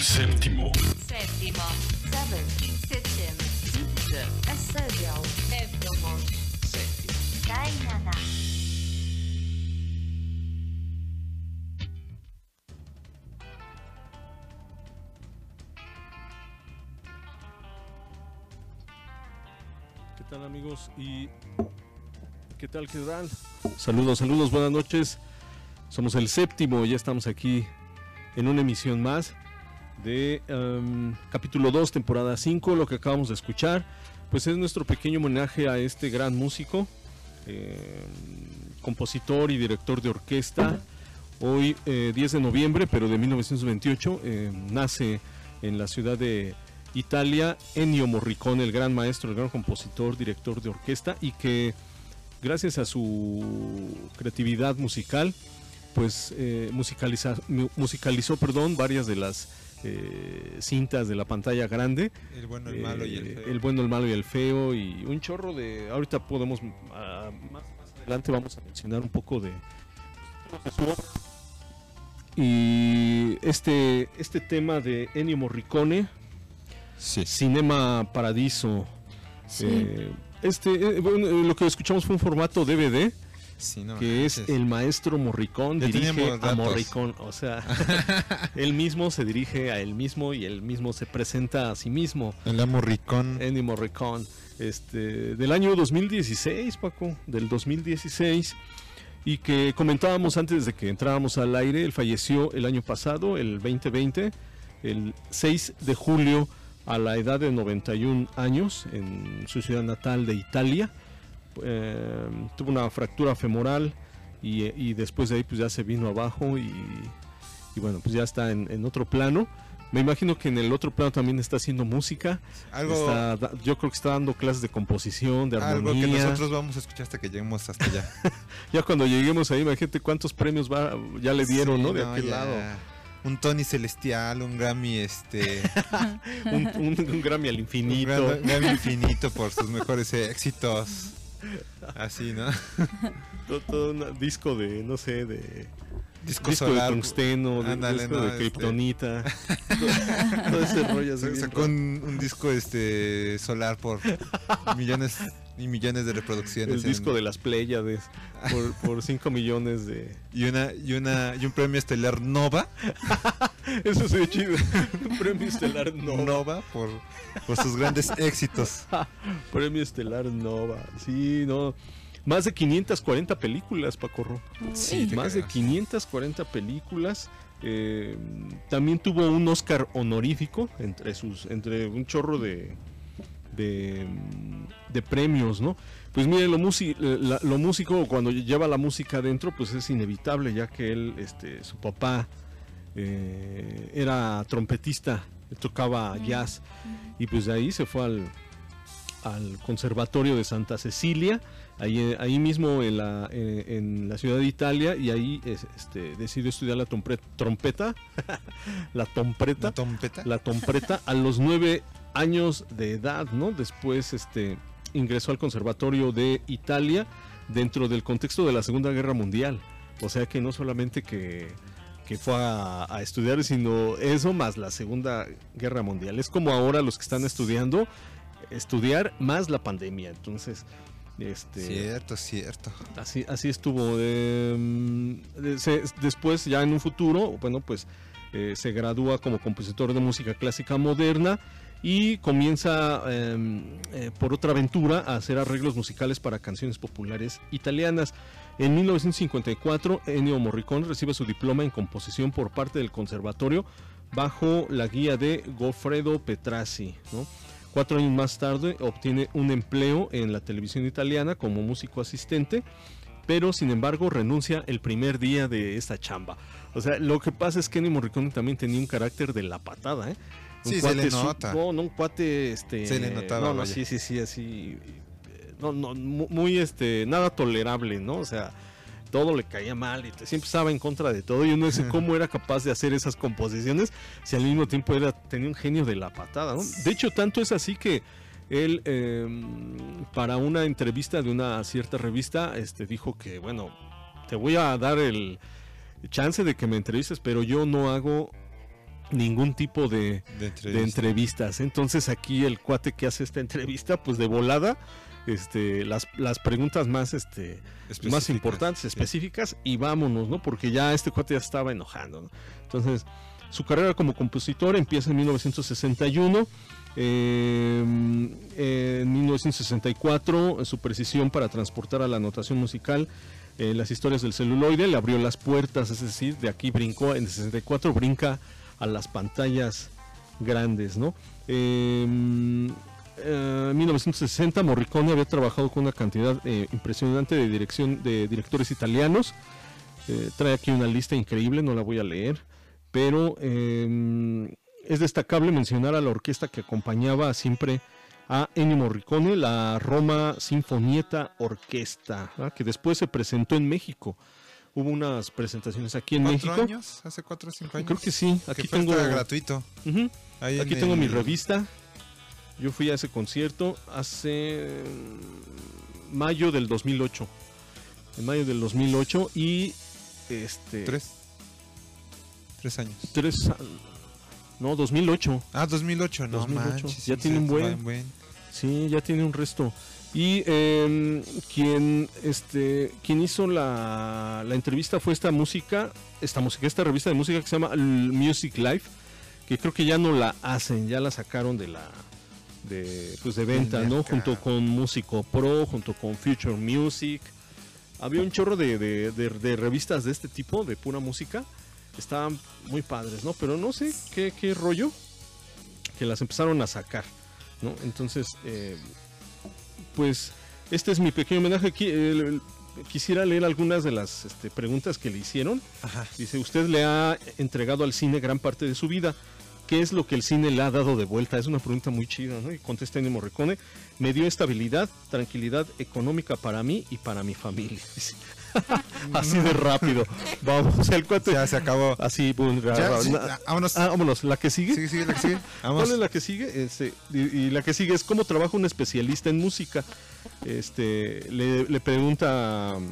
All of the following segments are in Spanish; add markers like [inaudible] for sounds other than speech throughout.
El séptimo. Séptimo. ¿Qué tal amigos? ¿Y qué tal? ¿Qué tal? Saludos, saludos, buenas noches. Somos el séptimo, ya estamos aquí en una emisión más de em, capítulo 2, temporada 5. Lo que acabamos de escuchar, pues es nuestro pequeño homenaje a este gran músico, em, compositor y director de orquesta. Hoy, eh, 10 de noviembre, pero de 1928, em, nace en la ciudad de Italia Ennio Morricone, el gran maestro, el gran compositor, director de orquesta y que gracias a su creatividad musical, pues eh, musicaliza- mu- musicalizó, perdón, varias de las eh, cintas de la pantalla grande. El bueno, el malo y el Eh, feo. el bueno, el malo y el feo y un chorro de... Ahorita podemos, ah, más, más adelante vamos a mencionar un poco de, de su obra. Y este, este tema de Ennio Morricone, Sí. Cinema Paradiso. eh, este, eh, bueno, lo que escuchamos fue un formato DVD, Sí, no que es el maestro Morricón Ya dirige a. Morricón. O sea, [laughs] él mismo se dirige a él mismo y él mismo se presenta a sí mismo. El Morricón. Ennio Morricone, este, del año 2016, Paco, del 2016, y que comentábamos antes de que entrábamos al aire, él falleció el año pasado, el 2020, el 6 de julio, a la edad de 91 años, en su ciudad natal de Italia. Eh, tuvo una fractura femoral y, y después de ahí pues ya se vino abajo y, y bueno, pues ya está en, en otro plano. Me imagino que en el otro plano también está haciendo música. Algo, Está yo creo que está dando clases de composición, de algo que armonía. nosotros vamos a escuchar hasta que lleguemos hasta allá. [laughs] Ya cuando lleguemos ahí, imagínate cuántos premios va, ya le dieron, Sí, ¿no? De aquel ya. lado. Un Tony Celestial, un Grammy, este. [laughs] Un, un- un Grammy al un infinito. Gra- Grammy infinito por sus mejores éxitos. Así, ¿no? [laughs] Todo, todo un disco de, no sé, de Disco, disco de solar. tungsteno, de, Ándale, disco no, de este. kriptonita. [laughs] todo, todo ese rollo así Sacó un, un disco este solar por millones y millones de reproducciones. El en- disco de las Pléyades por, [laughs] por 5 millones de... y una y una y un premio estelar Nova. [laughs] Eso sería chido. Un premio estelar Nova. Nova por, por sus grandes [laughs] éxitos. Premio estelar Nova. Sí, no. Más de 540 películas, Paco Ro. Sí, te Más de cagas. 540 películas. Eh, también tuvo un Oscar honorífico entre sus entre un chorro de de, de premios, ¿no? Pues mire, lo, la- lo músico cuando lleva la música adentro, pues es inevitable, ya que él, este, su papá eh, era trompetista, tocaba jazz, y pues de ahí se fue al, al Conservatorio de Santa Cecilia, ahí, ahí mismo en la, en, en la ciudad de Italia, y ahí es- este, decidió estudiar la trompeta, [laughs] la trompreta, ¿La trompeta? la trompreta a los nueve años de edad, ¿no? Después este, ingresó al Conservatorio de Italia dentro del contexto de la Segunda Guerra Mundial. O sea que no solamente que, que fue a, a estudiar, sino eso más la Segunda Guerra Mundial. Es como ahora los que están estudiando, estudiar más la pandemia. Entonces, este, Cierto, cierto. Así, así estuvo. eh, se- después, ya en un futuro, bueno, pues eh, se gradúa como compositor de música clásica moderna y comienza eh, eh, por otra aventura a hacer arreglos musicales para canciones populares italianas. En 1954, Ennio Morricone recibe su diploma en composición por parte del conservatorio bajo la guía de Goffredo Petrassi. Cuatro años más tarde obtiene un empleo en la televisión italiana como músico asistente, pero sin embargo renuncia el primer día de esta chamba. O sea, lo que pasa es que Ennio Morricone también tenía un carácter de la patada, ¿eh? Un Sí, se le nota. no, no, un cuate, este... Se le notaba, No, no, vaya. sí, sí, sí, así... No, no, mu- muy, este, nada tolerable, ¿no? O sea, todo le caía mal y siempre estaba en contra de todo. Yo no sé [laughs] cómo era capaz de hacer esas composiciones si al mismo tiempo era, tenía un genio de la patada, ¿no? De hecho, tanto es así que él, eh, para una entrevista de una cierta revista, este, dijo que, bueno, te voy a dar el chance de que me entrevistes, pero yo no hago ningún tipo de, De de entrevista. entrevistas. Entonces aquí el cuate que hace esta entrevista, pues de volada, este, las, las preguntas más, este, más Específicas, importantes, sí. específicas, y vámonos, ¿no? Porque ya este cuate ya estaba enojando, ¿no? Entonces, su carrera como compositor empieza en 1961. eh, en 1964, su precisión para transportar a la notación musical eh, las historias del celuloide le abrió las puertas, es decir, de aquí brincó, en el 64 brinca a las pantallas grandes, ¿no? Eh, eh, en 1960 Morricone había trabajado con una cantidad eh, impresionante de dirección de directores italianos. Eh, trae aquí una lista increíble, no la voy a leer, pero eh, es destacable mencionar a la orquesta que acompañaba siempre a Ennio Morricone, la Roma Sinfonietta Orquesta, que después se presentó en México. Hubo unas presentaciones aquí en ¿Cuatro México. años? ¿Hace cuatro o cinco años? Creo que sí. Que Aquí fue tengo, gratuito. Ujú. Ahí aquí en tengo mi el- revista. Yo fui a ese concierto hace mm, mayo del 2008. En mayo del 2008 y este Tres. Tres años. tres no 2008. Ah, 2008, no 2008, manches. ya tiene un buen. buen. Sí, ya tiene un resto. Y em, quien, este, quien hizo la, la entrevista fue esta música, esta música, esta revista de música que se llama Music Life, que creo que ya no la hacen, ya la sacaron de la de, pues de venta, ¿no? Junto con Músico Pro, junto con Future Music. Había un chorro de, de- de- de revistas de este tipo, de pura música. Estaban muy padres, ¿no? Pero no sé qué, qué rollo que las empezaron a sacar, ¿no? Entonces, eh, pues este es mi pequeño homenaje. Eh, quisiera leer algunas de las este, preguntas que le hicieron. Ajá. Dice, usted le ha entregado al cine gran parte de su vida. ¿Qué es lo que el cine le ha dado de vuelta? Es una pregunta muy chida, ¿no? Y contesta Ennio Morricone, me dio estabilidad, tranquilidad económica para mí y para mi familia. [laughs] [laughs] Así de rápido. [laughs] Vamos, el cuate... Ya se acabó. Así, boom, Ya, ra- sí, na- vámonos. Ah, vámonos, la que sigue. Sigue, sigue, la que sigue. Vamos. ¿Cuál es la que sigue? Este, y, y la que sigue es cómo trabaja un especialista en música. Este, le, le pregunta um,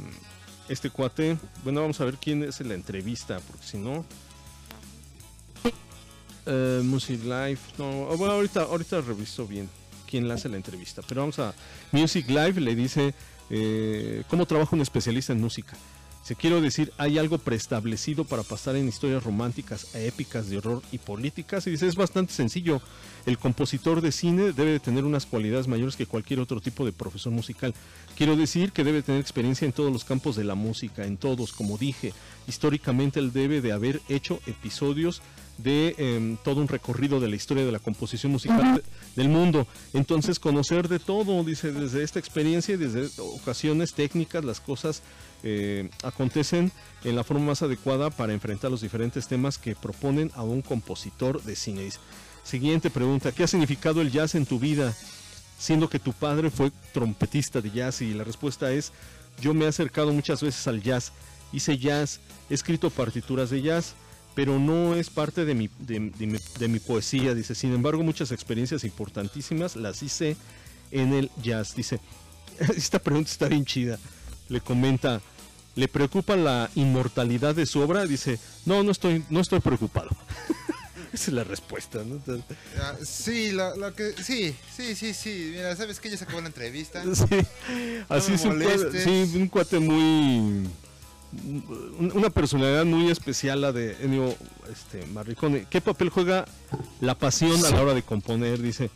este cuate. Bueno, vamos a ver quién es en la entrevista, porque si no. Eh, Music Live. No, bueno, ahorita, ahorita reviso bien quién le hace la entrevista. Pero vamos a. Music Live le dice eh, cómo trabaja un especialista en música. Se quiero decir, hay algo preestablecido para pasar en historias románticas, épicas, de horror y políticas. Y dice, es bastante sencillo. El compositor de cine debe de tener unas cualidades mayores que cualquier otro tipo de profesor musical. Quiero decir que debe tener experiencia en todos los campos de la música, en todos, como dije. Históricamente él debe de haber hecho episodios de em, todo un recorrido de la historia de la composición musical de- del mundo. Entonces conocer de todo, dice, desde esta experiencia y desde ocasiones técnicas, las cosas eh, acontecen en la forma más adecuada para enfrentar los diferentes temas que proponen a un compositor de cine. Siguiente pregunta, ¿qué ha significado el jazz en tu vida? Siendo que tu padre fue trompetista de jazz y la respuesta es, yo me he acercado muchas veces al jazz, hice jazz, he escrito partituras de jazz, pero no es parte de mi, de, de mi, de mi poesía, dice, sin embargo muchas experiencias importantísimas las hice en el jazz, dice, [laughs] esta pregunta está bien chida, le comenta, ¿le preocupa la inmortalidad de su obra? Dice, no, no estoy, no estoy preocupado. [laughs] Esa es la respuesta, ¿no? Ah, sí, lo, lo que, sí, sí, sí, sí. Mira, ¿sabes que Ya se acabó la entrevista. [laughs] Sí, así es un cuate, sí, un cuate muy. un- Una personalidad muy especial, la de Ennio este, Morricone. ¿Qué papel juega la pasión a la hora de componer? Dice.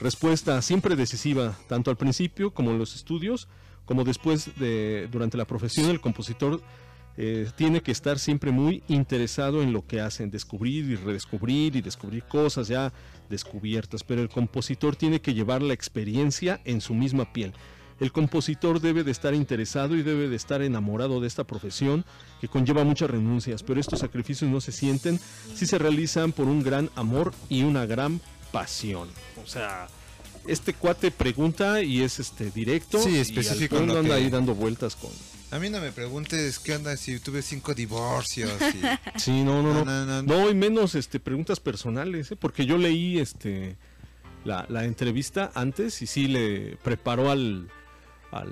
Respuesta siempre decisiva, tanto al principio como en los estudios, como después de durante la profesión, el compositor eh, tiene que estar siempre muy interesado en lo que hacen, descubrir y redescubrir y descubrir cosas ya descubiertas, pero el compositor tiene que llevar la experiencia en su misma piel. El compositor debe de estar interesado y debe de estar enamorado de esta profesión que conlleva muchas renuncias, pero estos sacrificios no se sienten si se realizan por un gran amor y una gran pasión. O sea, este cuate pregunta y es este directo Sí, y al específico lo anda que- ahí dando vueltas con A mí no me preguntes qué onda si tuve cinco divorcios. y- [laughs] Sí, no, no, no. No, no, no. No, y menos este preguntas personales, ¿eh? porque yo leí este la, la entrevista antes y sí le preparó al, al,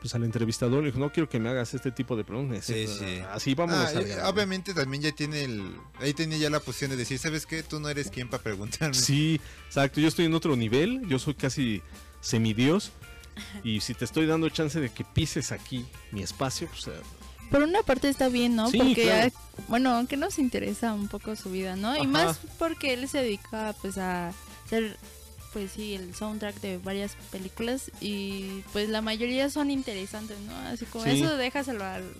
pues, al entrevistador, le dijo, no quiero que me hagas este tipo de preguntas. Sí, sí. Así vamos Ah, a y obviamente también ya tiene el. Ahí tenía ya la posición de decir, ¿sabes qué? Tú no eres quien para preguntarme. Sí, exacto. Yo estoy en otro nivel. Yo soy casi semidios. Y si te estoy dando chance de que pises aquí mi espacio, pues eh, Por una parte está bien, ¿no? Sí, porque, claro. ah, bueno, aunque nos interesa un poco su vida, ¿no? Ajá. Y más porque él se dedica, pues, a ser, pues sí, el soundtrack de varias películas y, pues, la mayoría son interesantes, ¿no? Así como Sí. eso déjaselo al-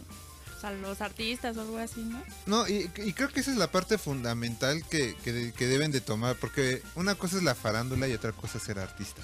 pues, a los artistas o algo así, ¿no? No, y, y creo que esa es la parte fundamental que, que de- que deben de tomar, porque una cosa es la farándula y otra cosa es ser artista.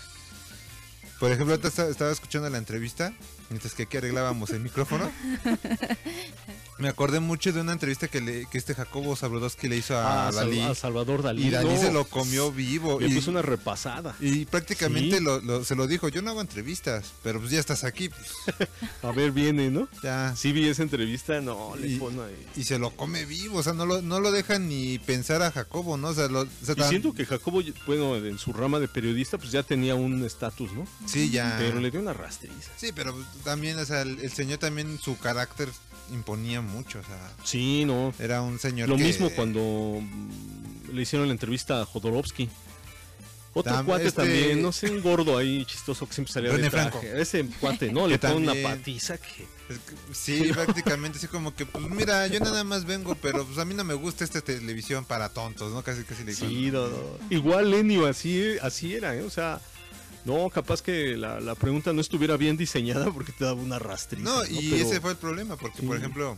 Por ejemplo, estaba escuchando la entrevista, mientras que aquí arreglábamos el micrófono. [laughs] Me acordé mucho de una entrevista que, le, que este Jacobo Zabludowski le hizo a, a, Sal- Dalí. a Salvador Dalí. y Dalí no, se lo comió vivo. Le Y, puso una repasada. y prácticamente Sí. lo- lo- se lo dijo, yo no hago entrevistas, pero pues ya estás aquí, pues [laughs] A ver, viene, ¿no? ya. Sí vi esa entrevista, no, le Y- pone ahí. Y se lo come vivo, o sea, no lo, no lo dejan ni pensar a Jacobo, ¿no? O sea, lo, o sea, Y tan- siento que Jacobo, bueno, en su rama de periodista, pues ya tenía un estatus, ¿no? Sí, ya. Pero le dio una rastriza. Sí, pero también, o sea, el, el señor también su carácter imponía mucho, o sea, Sí, no. era un señor Lo que- mismo cuando mm, le hicieron la entrevista a Jodorowsky. Otro Tam- cuate este- también, no sé, un gordo ahí chistoso que siempre salía René de traje. Franco. Ese cuate, ¿no? [laughs] Le pone una patiza que... es que- Sí, prácticamente así como que, pues mira, yo nada más vengo, pero pues a mí no me gusta esta televisión para tontos, ¿no? Casi, casi le digo. Sí, no, no. Igual Lenio, así, así era, ¿eh? O sea, no, capaz que la, la pregunta no estuviera bien diseñada porque te daba una rastriza. No, y Pero- ese fue el problema, porque Sí. por ejemplo,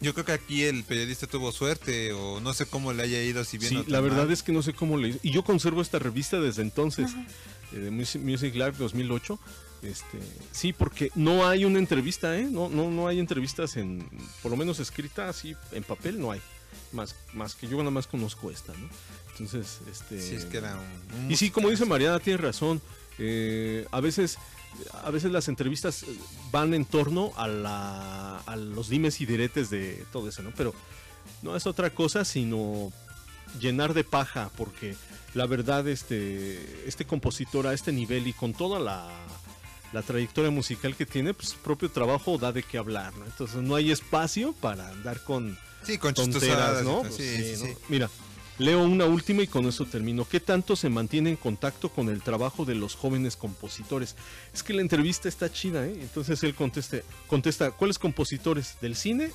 yo creo que aquí el periodista tuvo suerte, o no sé cómo le haya ido, si bien Sí, la verdad mal. es que no sé cómo le hizo. Y yo conservo esta revista desde entonces, eh, de Music, Music Live 2008. Este, sí, porque no hay una entrevista, ¿eh? No, no, no hay entrevistas en, por lo menos escrita así en papel, no hay. Más, más que yo nada más conozco esta, ¿no? Entonces, este. Sí, es que era un... un Y sí, como dice. Mariana, tiene razón. Eh, a veces, a veces las entrevistas eh, van en torno a, la, a los dimes y diretes de todo eso, ¿no? Pero no es otra cosa sino llenar de paja, porque la verdad, este, este compositor a este nivel y con toda la, la trayectoria musical que tiene, pues su propio trabajo da de qué hablar, ¿no? Entonces no hay espacio para andar con Sí, con tonteras. ¿no? Pues sí, sí, sí. ¿no? Mira, leo una última y con eso termino. ¿Qué tanto se mantiene en contacto con el trabajo de los jóvenes compositores? Es que la entrevista está chida, ¿eh? Entonces él conteste, contesta, ¿cuáles compositores? ¿Del cine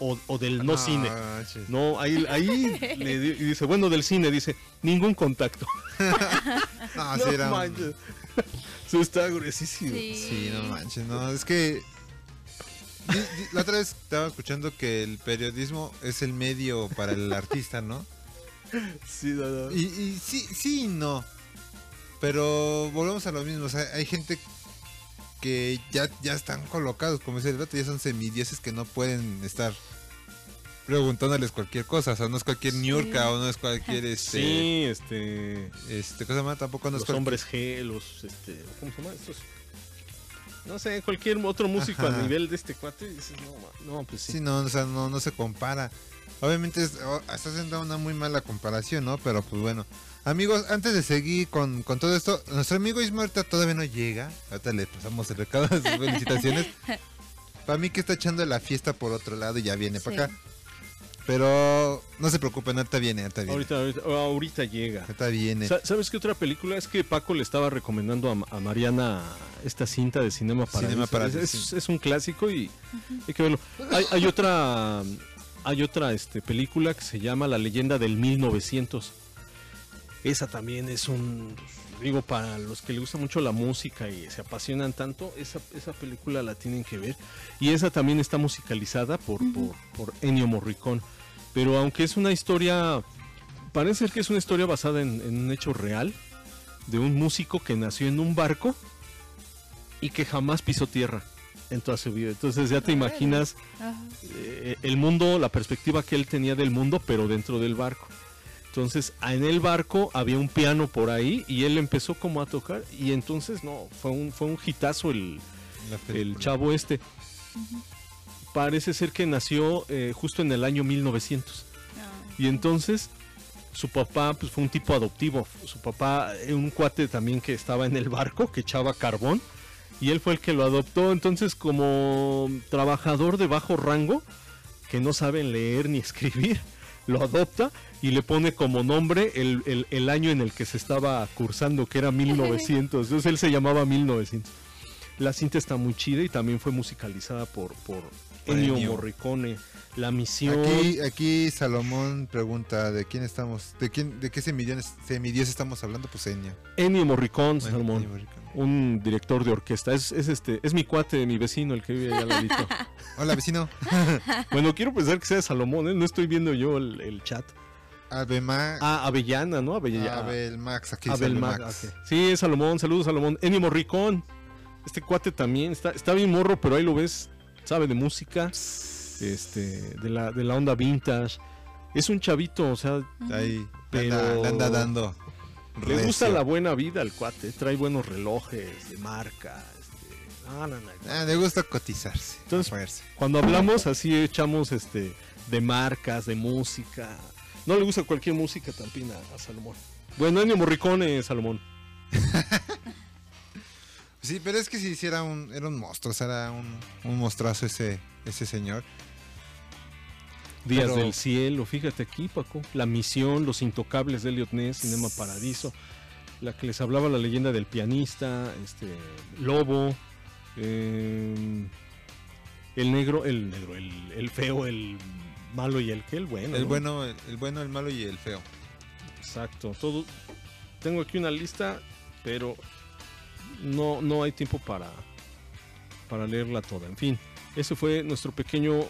o, o del no, cine? sí. No, ahí, ahí le dice, bueno, del cine, dice, ningún contacto. [laughs] No, No sí, era manches. Eso está gruesísimo. Sí, no manches, no, es que la otra vez estaba escuchando que el periodismo es el medio para el artista, ¿no? Sí, no, no. Y, y sí, sí y no. Pero volvemos a lo mismo, o sea, hay gente que ya, ya están colocados, como dice el vato, ya son semidioses que no pueden estar preguntándoles cualquier cosa, o sea, no es cualquier Sí. ñurca o no es cualquier [laughs] este Sí, este... este cosa más, tampoco no es los cualquier- hombres G, los, este, ¿cómo se llama? Estos, no sé, cualquier otro músico Ajá. a nivel de este cuate, dices, no, no, pues sí. Sí, no, o sea, no, no se compara. Obviamente es- o- estás haciendo una muy mala comparación, ¿no? Pero pues bueno. Amigos, antes de seguir con, con todo esto, nuestro amigo Isma ahorita todavía no llega. Ahorita le pasamos el recado de sus felicitaciones. [laughs] Para mí que está echando la fiesta por otro lado y ya viene para Sí. acá. Pero no se preocupen, ahorita viene, ahorita viene. Ahorita, ahorita, ahorita llega. Ahorita viene. Sa- ¿Sabes qué otra película? Es que Paco le estaba recomendando a, a Mariana esta cinta de Cinema Paradiso. Cinema Paradiso, Es, es- sí. es un clásico y hay que verlo. Hay, hay otra hay otra este, película que se llama La leyenda del 1900. Esa también es un digo para los que les gusta mucho la música y se apasionan tanto, esa, esa película la tienen que ver y esa también está musicalizada por, por, por Ennio Morricone. Pero aunque es una historia parece ser que es una historia basada en, en un hecho real de un músico que nació en un barco y que jamás pisó tierra en toda su vida. Entonces ya te imaginas eh, el mundo, la perspectiva que él tenía del mundo, pero dentro del barco. Entonces en el barco había un piano por ahí y él empezó como a tocar y entonces no, fue un, fue un hitazo el, el chavo este. Parece ser que nació eh, justo en el año 1900. Ah. Y entonces su papá pues fue un tipo adoptivo. Su papá, un cuate también que estaba en el barco, que echaba carbón. Y él fue el que lo adoptó. Entonces, como trabajador de bajo rango, que no saben leer ni [laughs] escribir, lo adopta y le pone como nombre el, el- año en el que se estaba cursando, que era 1900. Entonces él se llamaba 1900. La cinta está muy chida y también fue musicalizada por Por Ennio Ennio. Morricone. La misión. Aquí, aquí Salomón pregunta de quién estamos, de quién, de qué semidios, semidios estamos hablando, pues Enya. Ennio Morricone, Salomón. Ennio Morricone. Un director de orquesta. Es, es este, es mi cuate, mi vecino, el que vive allá al ladito. [laughs] Hola vecino. [laughs] bueno, quiero pensar que sea Salomón, ¿eh? No estoy viendo yo el, el chat. Abema, Ah, Avellana, ¿no? Avellana. Abel Max, aquí Abel Max. ok. Sí, es Salomón, saludos Salomón. Ennio Morricón. Este cuate también está, está bien morro, pero ahí lo ves, sabe de música, este, de la, de la onda vintage. Es un chavito, o sea, Ahí, Pero- anda, le anda dando. le gusta la buena vida al cuate. Trae buenos relojes de marca. este, no, no, no. Ah, le gusta cotizarse. Entonces- apagarse. Cuando hablamos así echamos este de marcas, de música. No le gusta cualquier música también a, a Salomón. Bueno, Ennio Morricone, Salomón. [laughs] Sí, pero es que si hiciera un, era un monstruo, o sea, era un, un monstruazo ese, ese señor. Días Pero- del cielo, fíjate aquí, Paco. La misión, Los Intocables de Elliot Ness, Cinema Paradiso. La que les hablaba la leyenda del pianista, este, Lobo, eh, el negro, el negro, el, el feo, el malo y el que el bueno. El ¿no? bueno, el, el bueno, el malo y el feo. Exacto, todo. Tengo aquí una lista, pero no, no hay tiempo para, para leerla toda. En fin, ese fue nuestro pequeño,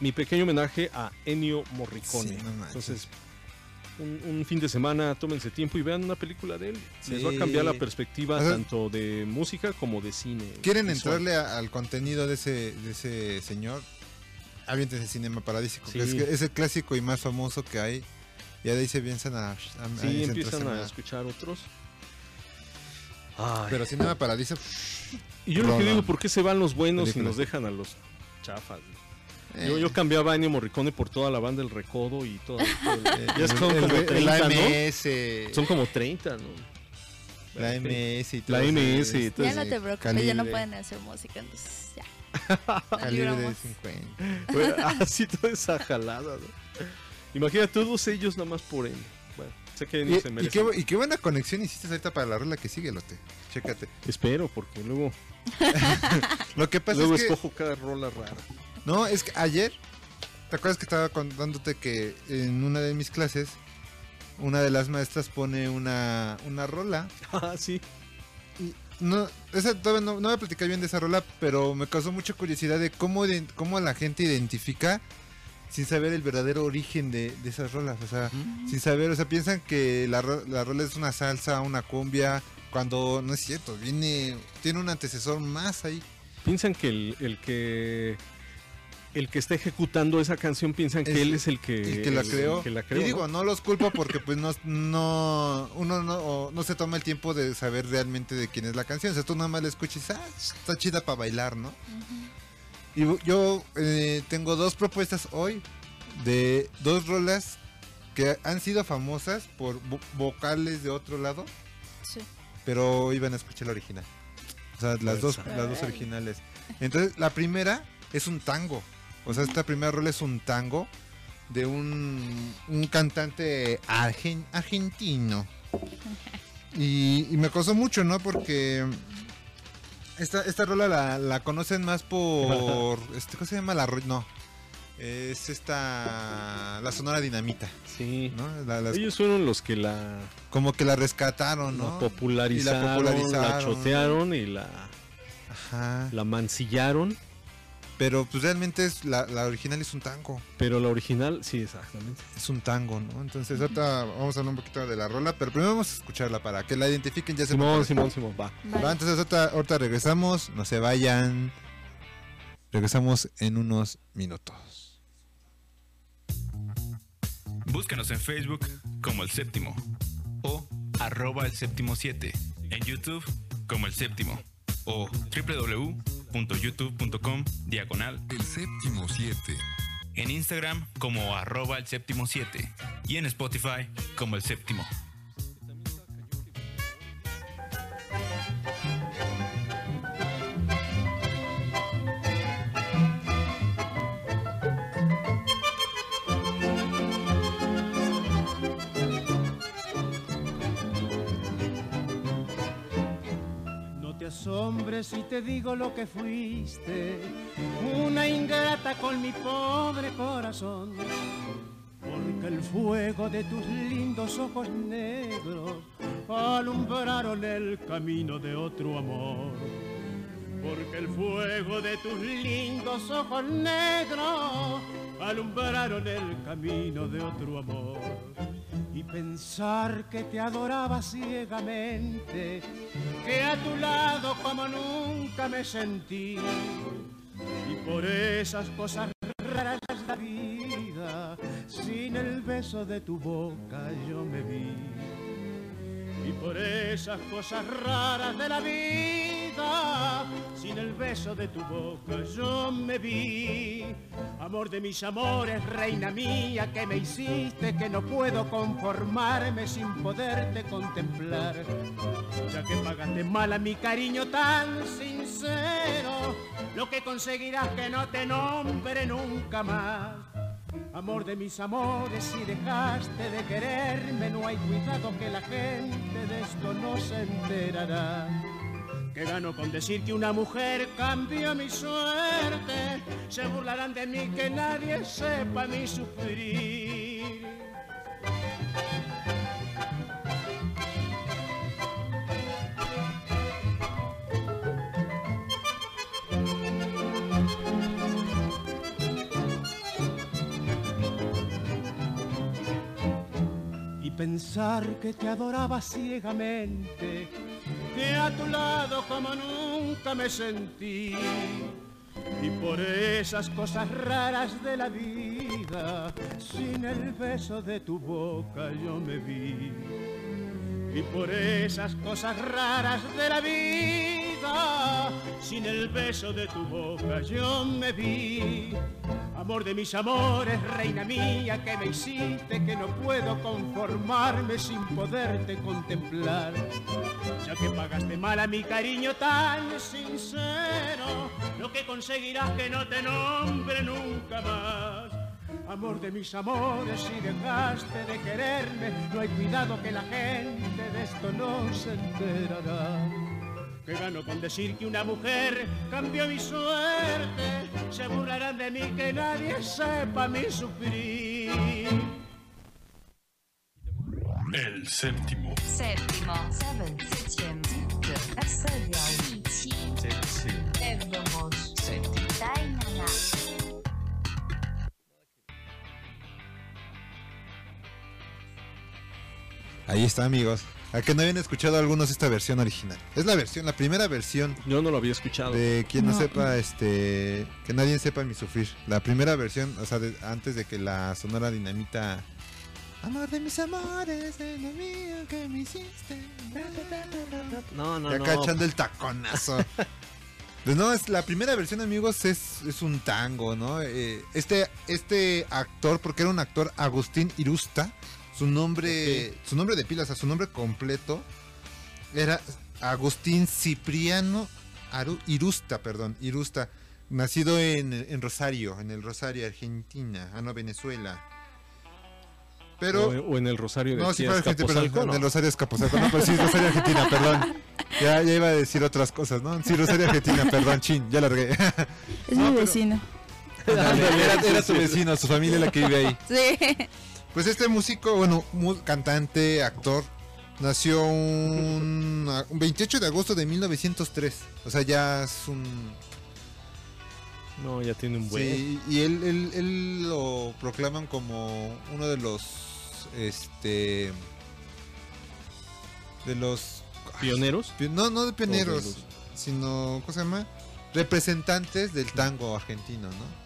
mi pequeño homenaje a Ennio Morricone. Sí, no manches. Entonces, un, un fin de semana, tómense tiempo y vean una película de él. Les va a cambiar la perspectiva O sea, tanto de música como de cine. ¿Quieren visual. entrarle a- al contenido de ese, de ese señor? Aviéntense Cinema Paradísico, que es, Sí. que es el clásico y más famoso que hay. Y ahí se piensan a, a- Sí, empiezan a escuchar otros. Ay. Pero Cinema Paradiso, y yo lo que digo, ¿por qué se van los buenos y Películas. nos dejan a los chafas? eh, Yo, yo cambiaba a Ennio Morricone por toda la banda El Recodo y todo. todo el- eh, ya son el- como el- 30, la ¿no? MS, Son como 30, ¿no? la MS y todo La MS y todo Ya eso. no te preocupes, ya no calibre. pueden hacer música, entonces ya. [laughs] Calibre de libramos. 50. Bueno, [laughs] Así toda esa jalada, ¿no? Imagina todos ellos nada más por él. Sé que se Y, y merece. qué, y qué buena conexión hiciste ahorita para la rola que sigue, Lote. Chécate. Espero, porque luego, [laughs] Lo que pasa luego es que... escojo cada rola rara. No, es que ayer, ¿te acuerdas que estaba contándote que en una de mis clases, una de las maestras pone una, una rola? [laughs] Ah, sí. Y no, esa todavía no, no voy a platicar bien de esa rola, pero me causó mucha curiosidad de cómo, iden- cómo la gente identifica sin saber el verdadero origen de, de esas rolas. O sea, sin saber, o sea, piensan que la, ro- la rola es una salsa, una cumbia, cuando no es cierto, viene, tiene un antecesor más ahí. Piensan que el, el que el que está ejecutando esa canción piensan que Es él es el que, el que la el creó. que la creó, y digo, ¿no? no los culpo porque pues no, no uno no, o no se toma el tiempo de saber realmente de quién es la canción. O sea, tú nada más la escuchas ah, está chida para bailar, ¿no? Y yo eh, tengo dos propuestas hoy de dos rolas que han sido famosas por vo- vocales de otro lado, Sí. pero iban a escuchar la original. O sea, las dos, las dos originales. Entonces, la primera es un tango. O sea, esta primera rola es un tango de un, un cantante argen- argentino. [laughs] Y, y me costó mucho, ¿no? Porque esta, esta rola la, la conocen más por... [laughs] Este, ¿Cómo se llama la No. Es esta... La Sonora Dinamita, Sí. ¿no? La- las- Ellos fueron los que la, como que la rescataron, la ¿no? popularizaron, la, popularizaron. chotearon y la, Ajá. la mancillaron. Pero pues realmente es la, la original es un tango. Pero la original, sí, exactamente. Es un tango, ¿no? Entonces ahorita vamos a hablar un poquito de la rola, pero primero vamos a escucharla para que la identifiquen ya se Simón, Simón, Simón, va. Vale. Va, entonces ahorita, ahorita regresamos, no se vayan. Regresamos en unos minutos. Búscanos en Facebook como El Séptimo o arroba El Séptimo 7. En YouTube como El Séptimo o www.youtube.com diagonal. El séptimo 7. En Instagram como arroba El Séptimo 7 y en Spotify como El Séptimo. Los hombres y te digo lo que fuiste, una ingrata con mi pobre corazón. Porque el fuego de tus lindos ojos negros alumbraron el camino de otro amor. Porque el fuego de tus lindos ojos negros alumbraron el camino de otro amor. Y pensar que te adoraba ciegamente, que a tu lado como nunca me sentí. Y por esas cosas raras de la vida, sin el beso de tu boca yo me vi. Y por esas cosas raras de la vida, sin el beso de tu boca yo me vi. Amor de mis amores, reina mía, que me hiciste, que no puedo conformarme sin poderte contemplar. Ya que pagaste mal a mi cariño tan sincero, lo que conseguirás que no te nombre nunca más. Amor de mis amores, si dejaste de quererme, no hay cuidado que la gente de esto no se enterará. Que gano con decir que una mujer cambió mi suerte, se burlarán de mí que nadie sepa mi sufrir. Pensar que te adoraba ciegamente, que a tu lado como nunca me sentí. Y por esas cosas raras de la vida, sin el beso de tu boca yo me vi. Y por esas cosas raras de la vida, sin el beso de tu boca yo me vi. Amor de mis amores, reina mía, que me hiciste, que no puedo conformarme sin poderte contemplar. Ya que pagaste mal a mi cariño tan sincero, lo que conseguirás que no te nombre nunca más. Amor de mis amores, si dejaste de quererme, no hay cuidado que la gente de esto no se enterará. Que gano con decir que una mujer cambió mi suerte, se burlarán de mí que nadie sepa mi sufrir. El séptimo. Séptimo. Seven. Septième. Septième. Ahí está, amigos. A que no habían escuchado algunos esta versión original. Es la versión, la primera versión Yo no lo había escuchado. de quien no, No. sepa, este, que nadie sepa mi sufrir. La primera versión, o sea, de- antes de que la sonora dinamita. Amor de mis amores, de lo mío que me hiciste. No, no, Ya no. cachando el taconazo. [laughs] Pues no, es la primera versión, amigos, es, es un tango, ¿no? Eh, este, este actor, porque era un actor, Agustín Irusta, su nombre, su nombre de pila, o sea, su nombre completo era Agustín Cipriano Aru- Irusta, perdón, Irusta, nacido en, en Rosario, en el Rosario, Argentina, ah, no, Venezuela. Pero... o, o en el Rosario de No, sí Argentina, perdón, ¿no? de Rosario Escaposalco, no, pero sí, Rosario Argentina, perdón. Ya, ya iba a decir otras cosas, ¿no? Sí, Rosario Argentina, perdón, chin, ya largué. Es No, mi pero- vecino. Era, era tu vecino, su familia la que vive ahí. Sí. Pues este músico, bueno, cantante, actor, nació un, [laughs] un 28 de agosto de 1903. O sea, ya es un... No, ya tiene un buen. Sí, y él, él, él lo proclaman como uno de los... Este... De los... Pioneros. Pi- No, no de pioneros, sino, ¿cómo se llama? Representantes del tango argentino, ¿no?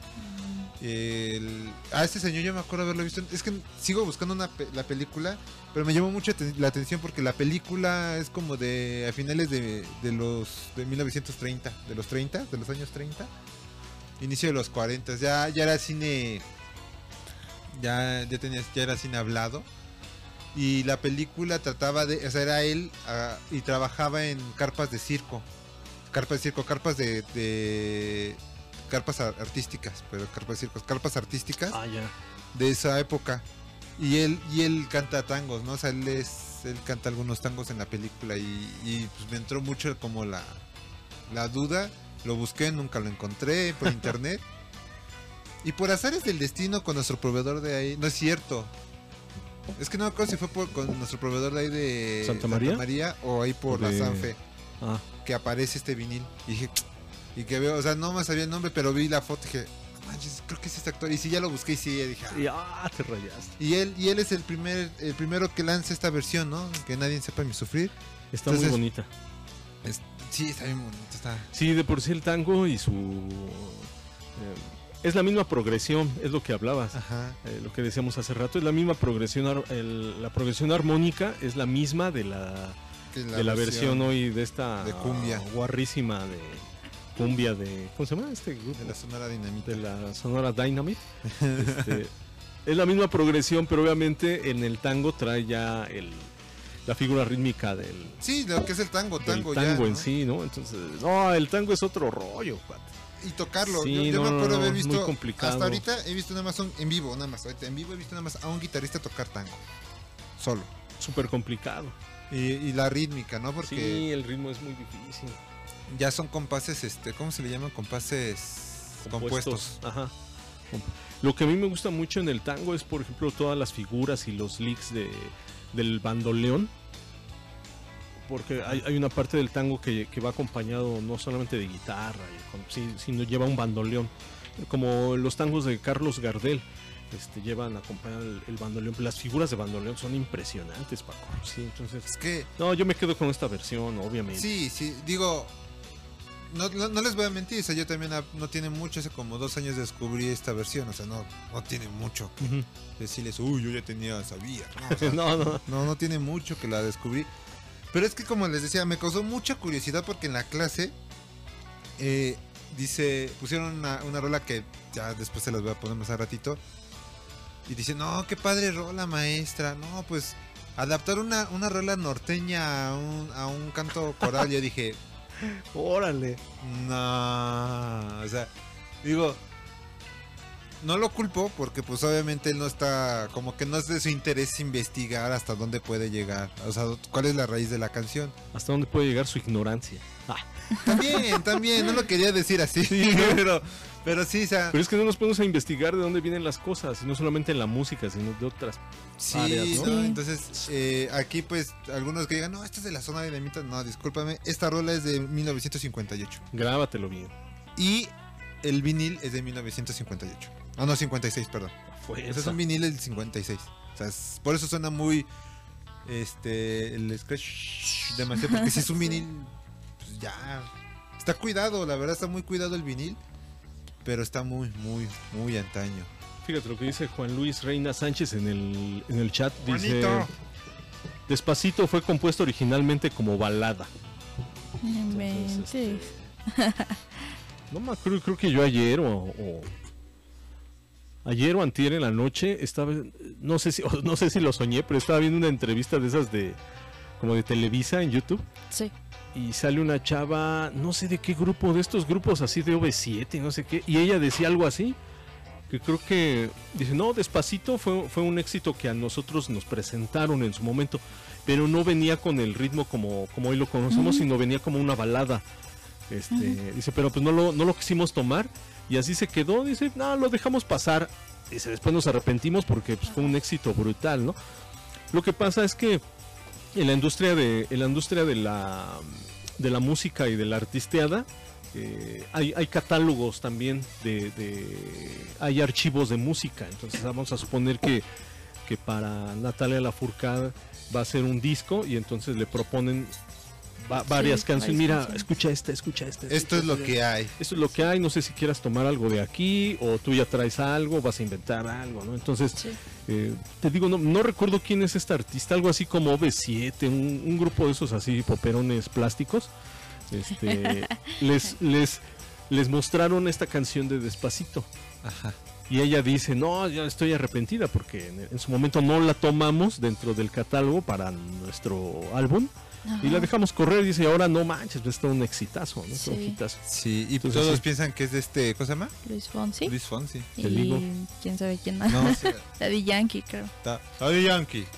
El, a este señor yo me acuerdo haberlo visto. Es que sigo buscando una la película, pero me llamó mucho la atención porque la película es como de a finales de, de los de 1930, de los 30, de los años 30, inicio de los 40. Ya, ya era cine, ya, ya, tenía, ya era cine hablado. Y la película trataba de, o sea, era él ah, y trabajaba en carpas de circo. Carpas de circo, carpas de carpas ar- artísticas, pero carpas de circo, carpas artísticas Ah, de esa época. Y él, y él canta tangos, ¿no? O sea, él, es, él canta algunos tangos en la película y, y, pues me entró mucho como la, la duda, lo busqué, nunca lo encontré por [laughs] internet. y por azares del destino con nuestro proveedor de ahí, no es cierto. Es que no me acuerdo si fue por, con nuestro proveedor de ahí de ¿Santa María? o ahí por De- la Sanfe Ah, que aparece este vinil. Y dije, y que veo, o sea, no me sabía el nombre, pero vi la foto y dije, "No manches, creo que es este actor. Y si ya lo busqué y sí, ya dije, "Ah". y ah, te rayaste. Y él, y él es el primer, el primero que lanza esta versión, ¿no? Que nadie sepa mi sufrir. Está Entonces- muy bonita. Es- sí, está bien bonito, está. Sí, de por sí el tango y su... eh, es la misma progresión, es lo que hablabas. Ajá. eh, lo que decíamos hace rato, es la misma progresión, el- la progresión armónica es la misma de la, que de la versión hoy de esta de cumbia. guarrísima de cumbia de ¿cómo se llama este grupo? De la Sonora Dinamita. de la Sonora Dynamite. [laughs] Este, es la misma progresión, pero obviamente en el tango trae ya el, la figura rítmica del, Sí, lo que es el tango, tango, tango, ya, en ¿no? sí, ¿no? Entonces, no, el tango es otro rollo, cuate. Y tocarlo. Sí, yo yo no, me acuerdo no, haber muy visto. complicado. Hasta ahorita he visto nada más un- en vivo, nada más. Ahorita en vivo he visto nada más a un guitarrista tocar tango. Solo. Súper complicado. Y, y la rítmica, ¿no? Porque Sí, el ritmo es muy difícil. Ya son compases, este, ¿cómo se le llaman? Compases compuestos. Ajá. Lo que a mí me gusta mucho en el tango es, por ejemplo, todas las figuras y los licks de, del bandoleón. Porque hay, hay una parte del tango que, que va acompañado no solamente de guitarra, sino lleva un bandoleón. Como los tangos de Carlos Gardel. Este, llevan acompañado el, el bandoleón. Las figuras de bandoleón son impresionantes, Paco. Sí, entonces. Es que, No, yo me quedo con esta versión, obviamente. sí, sí, digo. No, no, no les voy a mentir, o sea, yo también no tiene mucho, hace como dos años descubrí esta versión, o sea, no, no tiene mucho que decirles, uy, yo ya tenía, sabía. No, o sea, [laughs] no, no. No, no tiene mucho que la descubrí. Pero es que como les decía, me causó mucha curiosidad porque en la clase eh, dice, pusieron una, una rola que ya después se las voy a poner más a ratito. Y dice, no, qué padre rola maestra. No, pues adaptar una, una rola norteña a un, a un canto coral. Yo dije, Órale. no, o sea, digo, no lo culpo porque pues obviamente él no está, como que no es de su interés investigar hasta dónde puede llegar, o sea, cuál es la raíz de la canción. ¿Hasta dónde puede llegar su ignorancia? Ah, También, también, no lo quería decir así, [laughs] pero, pero sí, o sea, Pero es que no nos ponemos a investigar de dónde vienen las cosas, y no solamente en la música, sino de otras. sí, áreas, ¿no? ¿no? Entonces eh, aquí pues algunos que digan, no, esto es de la zona de dinamita, no, discúlpame, esta rola es de 1958 Grábatelo bien. y el vinil es de 1958. Ah, no, 56, perdón. Fue Ese es un vinil del 56. O sea, es- por eso suena muy. Este. El scratch. Demasiado. Porque si es un [laughs] vinil. Pues ya. Está cuidado, la verdad está muy cuidado el vinil. Pero está muy, muy, muy antaño. Fíjate lo que dice Juan Luis Reina Sánchez en el, en el chat. Dice: Juanito. Despacito fue compuesto originalmente como balada. No inventes. este, [laughs] No me acuerdo, creo que yo ayer o, o- ayer o antier en la noche estaba, no sé si, o [laughs] no sé si lo soñé, pero estaba viendo una entrevista de esas de como de Televisa en YouTube Sí. Y sale una chava, no sé de qué grupo, de estos grupos así de OV7, no sé qué, y ella decía algo así, que creo que, dice, no, despacito fue, fue un éxito que a nosotros nos presentaron en su momento, pero no venía con el ritmo como, como hoy lo conocemos, sino venía como una balada. Este, Dice, pero pues no lo, no lo quisimos tomar y así se quedó, dice, no, lo dejamos pasar. Dice, después nos arrepentimos porque pues, fue un éxito brutal, ¿no? Lo que pasa es que en la industria de, en la industria de la de la música y de la artisteada eh, hay, hay catálogos también de, de- hay archivos de música. Entonces vamos a suponer que, que para Natalia Lafourcade va a ser un disco y entonces le proponen va- varias Sí, canciones mira canciones. escucha esta escucha esta Esto es lo esta". que hay. Esto es lo que hay, no sé si quieras tomar algo de aquí o tú ya traes algo, vas a inventar algo, ¿no? Entonces, Sí. eh, te digo, no, no recuerdo quién es esta artista, algo así como B7, un, un grupo de esos así poperones plásticos. Este, [laughs] les, les, les mostraron esta canción de Despacito. Ajá. Y ella dice, no, ya estoy arrepentida porque en, en su momento no la tomamos dentro del catálogo para nuestro álbum. Y la dejamos correr, dice, y ahora no manches, es todo un exitazo, ¿no? Es un Sí. hitazo. Sí, y Entonces, todos sí. piensan que es de este. ¿Cómo se llama? Luis Fonsi. Luis Fonsi. te y digo. quién sabe quién más. No, sí, [laughs] Daddy Yankee, creo. Daddy Yankee. [laughs]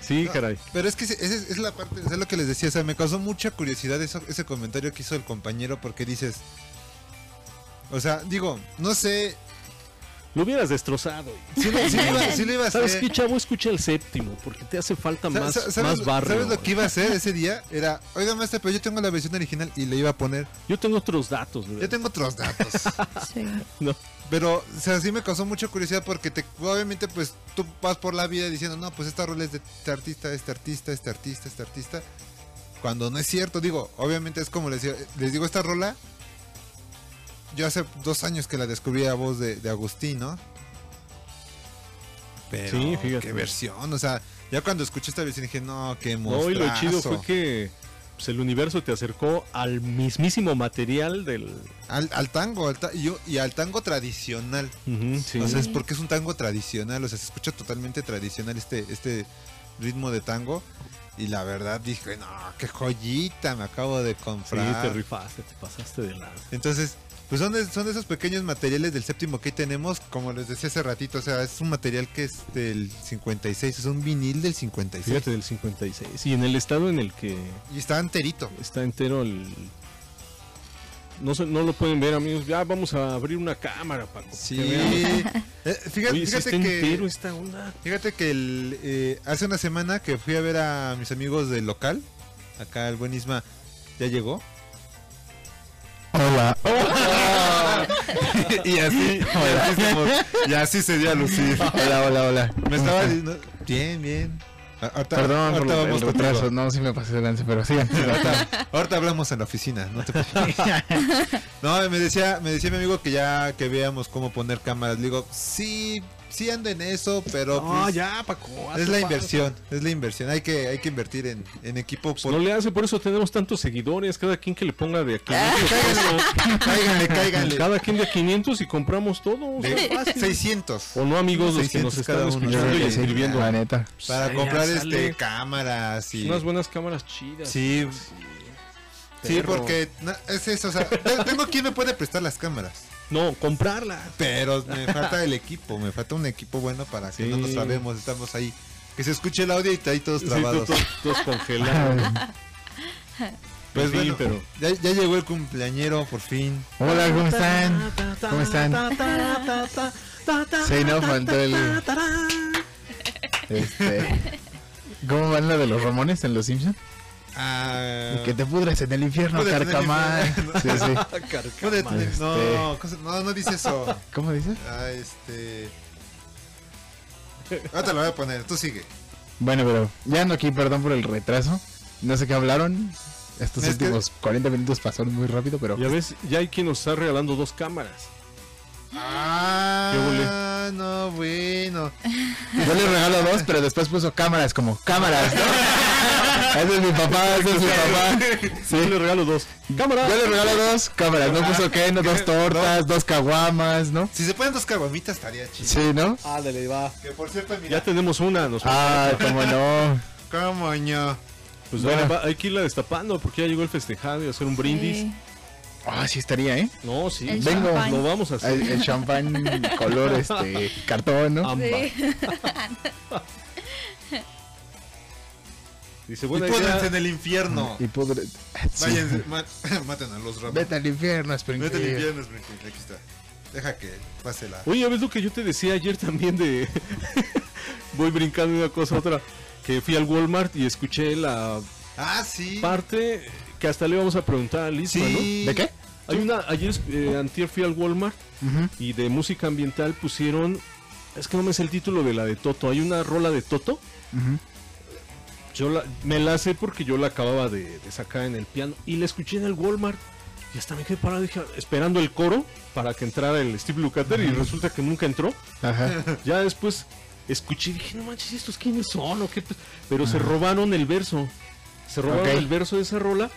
Sí, No, caray. Pero es que esa es, es la parte, es lo que les decía, o sea, me causó mucha curiosidad eso, ese comentario que hizo el compañero porque dices, o sea, digo, no sé, Lo hubieras destrozado. lo, [laughs] sí lo iba, sí lo iba a ¿Sabes hacer. qué, chavo? Escucha el séptimo, porque te hace falta más, sa- ¿Sabes, más barrio. ¿Sabes lo que iba a hacer ese día? [laughs] Era, oiga maestra, pero yo tengo la versión original y le iba a poner, Yo tengo otros datos, güey. yo tengo otros datos. [laughs] Sí. No. Pero, o sea, sí me causó mucha curiosidad porque te, obviamente, pues tú vas por la vida diciendo, no, pues esta rola es de este artista, este artista, este artista, este artista. Cuando no es cierto, digo, obviamente es como les, decía- les digo, esta rola, yo hace dos años que la descubrí a voz de, de Agustín, ¿no? Pero, Sí, fíjate. qué versión, o sea, ya cuando escuché esta versión dije, no, qué No, y lo chido monstruazo". fue que pues, el universo te acercó al mismísimo material del... Al, al tango, al ta- y, yo- y al tango tradicional. Sí. O sea, es porque es un tango tradicional, o sea, se escucha totalmente tradicional este, este ritmo de tango. Y la verdad dije, no, qué joyita me acabo de Sí, comprar. te rifaste, te pasaste de lado. Entonces, pues son de, son de esos pequeños materiales del séptimo que ahí tenemos, como les decía hace ratito, o sea, es un material que es del 56, es un vinil del 56. Fíjate, del 56. Y en el estado en el que Y está enterito. está entero el... No, no lo pueden ver, amigos. Ya vamos a abrir una cámara, Paco. Sí. Eh, [laughs] fíjate, Oye, fíjate que... entero esta onda. Fíjate que el, eh, hace una semana que fui a ver a mis amigos del local, acá el buen Isma ya llegó. Hola. Y así, [laughs] y así, como- y así se dio a lucir. Hola, hola, hola. Me estaba diciendo, bien, bien. Ahorita, Perdón por ahorita el vamos retraso, contigo. no, sí me pasé de lance, pero sigan. Ahorita, ahorita hablamos en la oficina, no te preocupes. [laughs] No, me decía, me decía mi amigo que ya que veamos cómo poner cámaras. Le digo, sí, sí ando en eso, pero No, pues, ya, Paco. es la inversión, es la inversión. Hay que, hay que invertir en, en equipo. Pues por- no le hace, por eso tenemos tantos seguidores. Cada quien que le ponga de a 500 Cáiganle, cáiganle. Cada quien de a 500 y compramos todo. De fácil. 600. O no, amigos, los que 600 nos están escuchando y sí, escribiendo. La neta. Para Pues, comprar este cámaras y Unas buenas cámaras chidas. Sí. Sí, Perro. porque na- es eso, o sea, te- tengo quien me puede prestar las cámaras, No, comprarlas. pero me falta el equipo, me falta un equipo bueno para que Sí. no nos trabemos, estamos ahí. Que se escuche el audio y ahí todos Sí, trabados. todos, todos congelados. [laughs] Pues fin, bueno, pero- ya, ya llegó el cumpleañero por fin. Hola, ¿cómo están? ¿Cómo están? Sí, no, faltó el. Este. ¿Cómo van la de los Ramones en Los Simpsons? Ah, Que te pudres en el infierno, carcamán. Sí, sí. [laughs] Jódete, Este. no, no, no dice eso. ¿Cómo dices? Ah, este. Ahora te lo voy a poner, tú sigue. Bueno, pero ya ando aquí, perdón por el retraso. No sé qué hablaron. Estos Es que- últimos 40 minutos pasaron muy rápido, pero. Ya ves, ya hay quien nos está regalando dos cámaras. Ah, no, bueno. Yo le regalo dos, pero después puso cámaras como cámaras, ¿no? [laughs] ese es mi papá, ese es mi papá. Yo le regalo dos. ¡Cámara! Yo le regalo dos cámaras, no puso qué, no, dos [laughs] tortas, dos caguamas, ¿no? Si se ponen dos caguamitas estaría chido. Sí, ¿no? Ándale, va. Que por cierto, mira. Ya tenemos una. Nos Ah, cómo no. ¿Cómo no? Pues Bueno. va- hay que irla destapando porque ya llegó el festejado y hacer un brindis. Sí. Ah, sí estaría, ¿eh? No, sí. El Vengo. champán. Lo vamos a hacer. El, el champán [laughs] color este cartón, ¿no? Sí. [laughs] Dice, Y buena pónganse idea. en el infierno. Y pudre. Sí. Váyanse, ma- [laughs] maten a los ramones. Vete al infierno, Sprinkler. Vete al infierno, Sprinkler, Aquí está. Deja que pase la. Oye, ¿ves lo que yo te decía ayer también de... Voy brincando de una cosa a otra. Que fui al Walmart y escuché la Ah, sí. parte que hasta le vamos a preguntar a Lisma, ¿no? Sí. ¿De qué? Hay una... Ayer, eh, antier fui al Walmart y de música ambiental pusieron... Es que no me sé el título de la de Toto. Hay una rola de Toto. Yo la, me la sé porque yo la acababa de, de sacar en el piano y la escuché en el Walmart. Y hasta me quedé parado dije, esperando el coro para que entrara el Steve Lukather y resulta que nunca entró. Ajá. [laughs] Ya después escuché y dije, no manches, ¿estos quiénes son? ¿O qué? pe-?" Pero se robaron el verso. Se robaron el verso de esa rola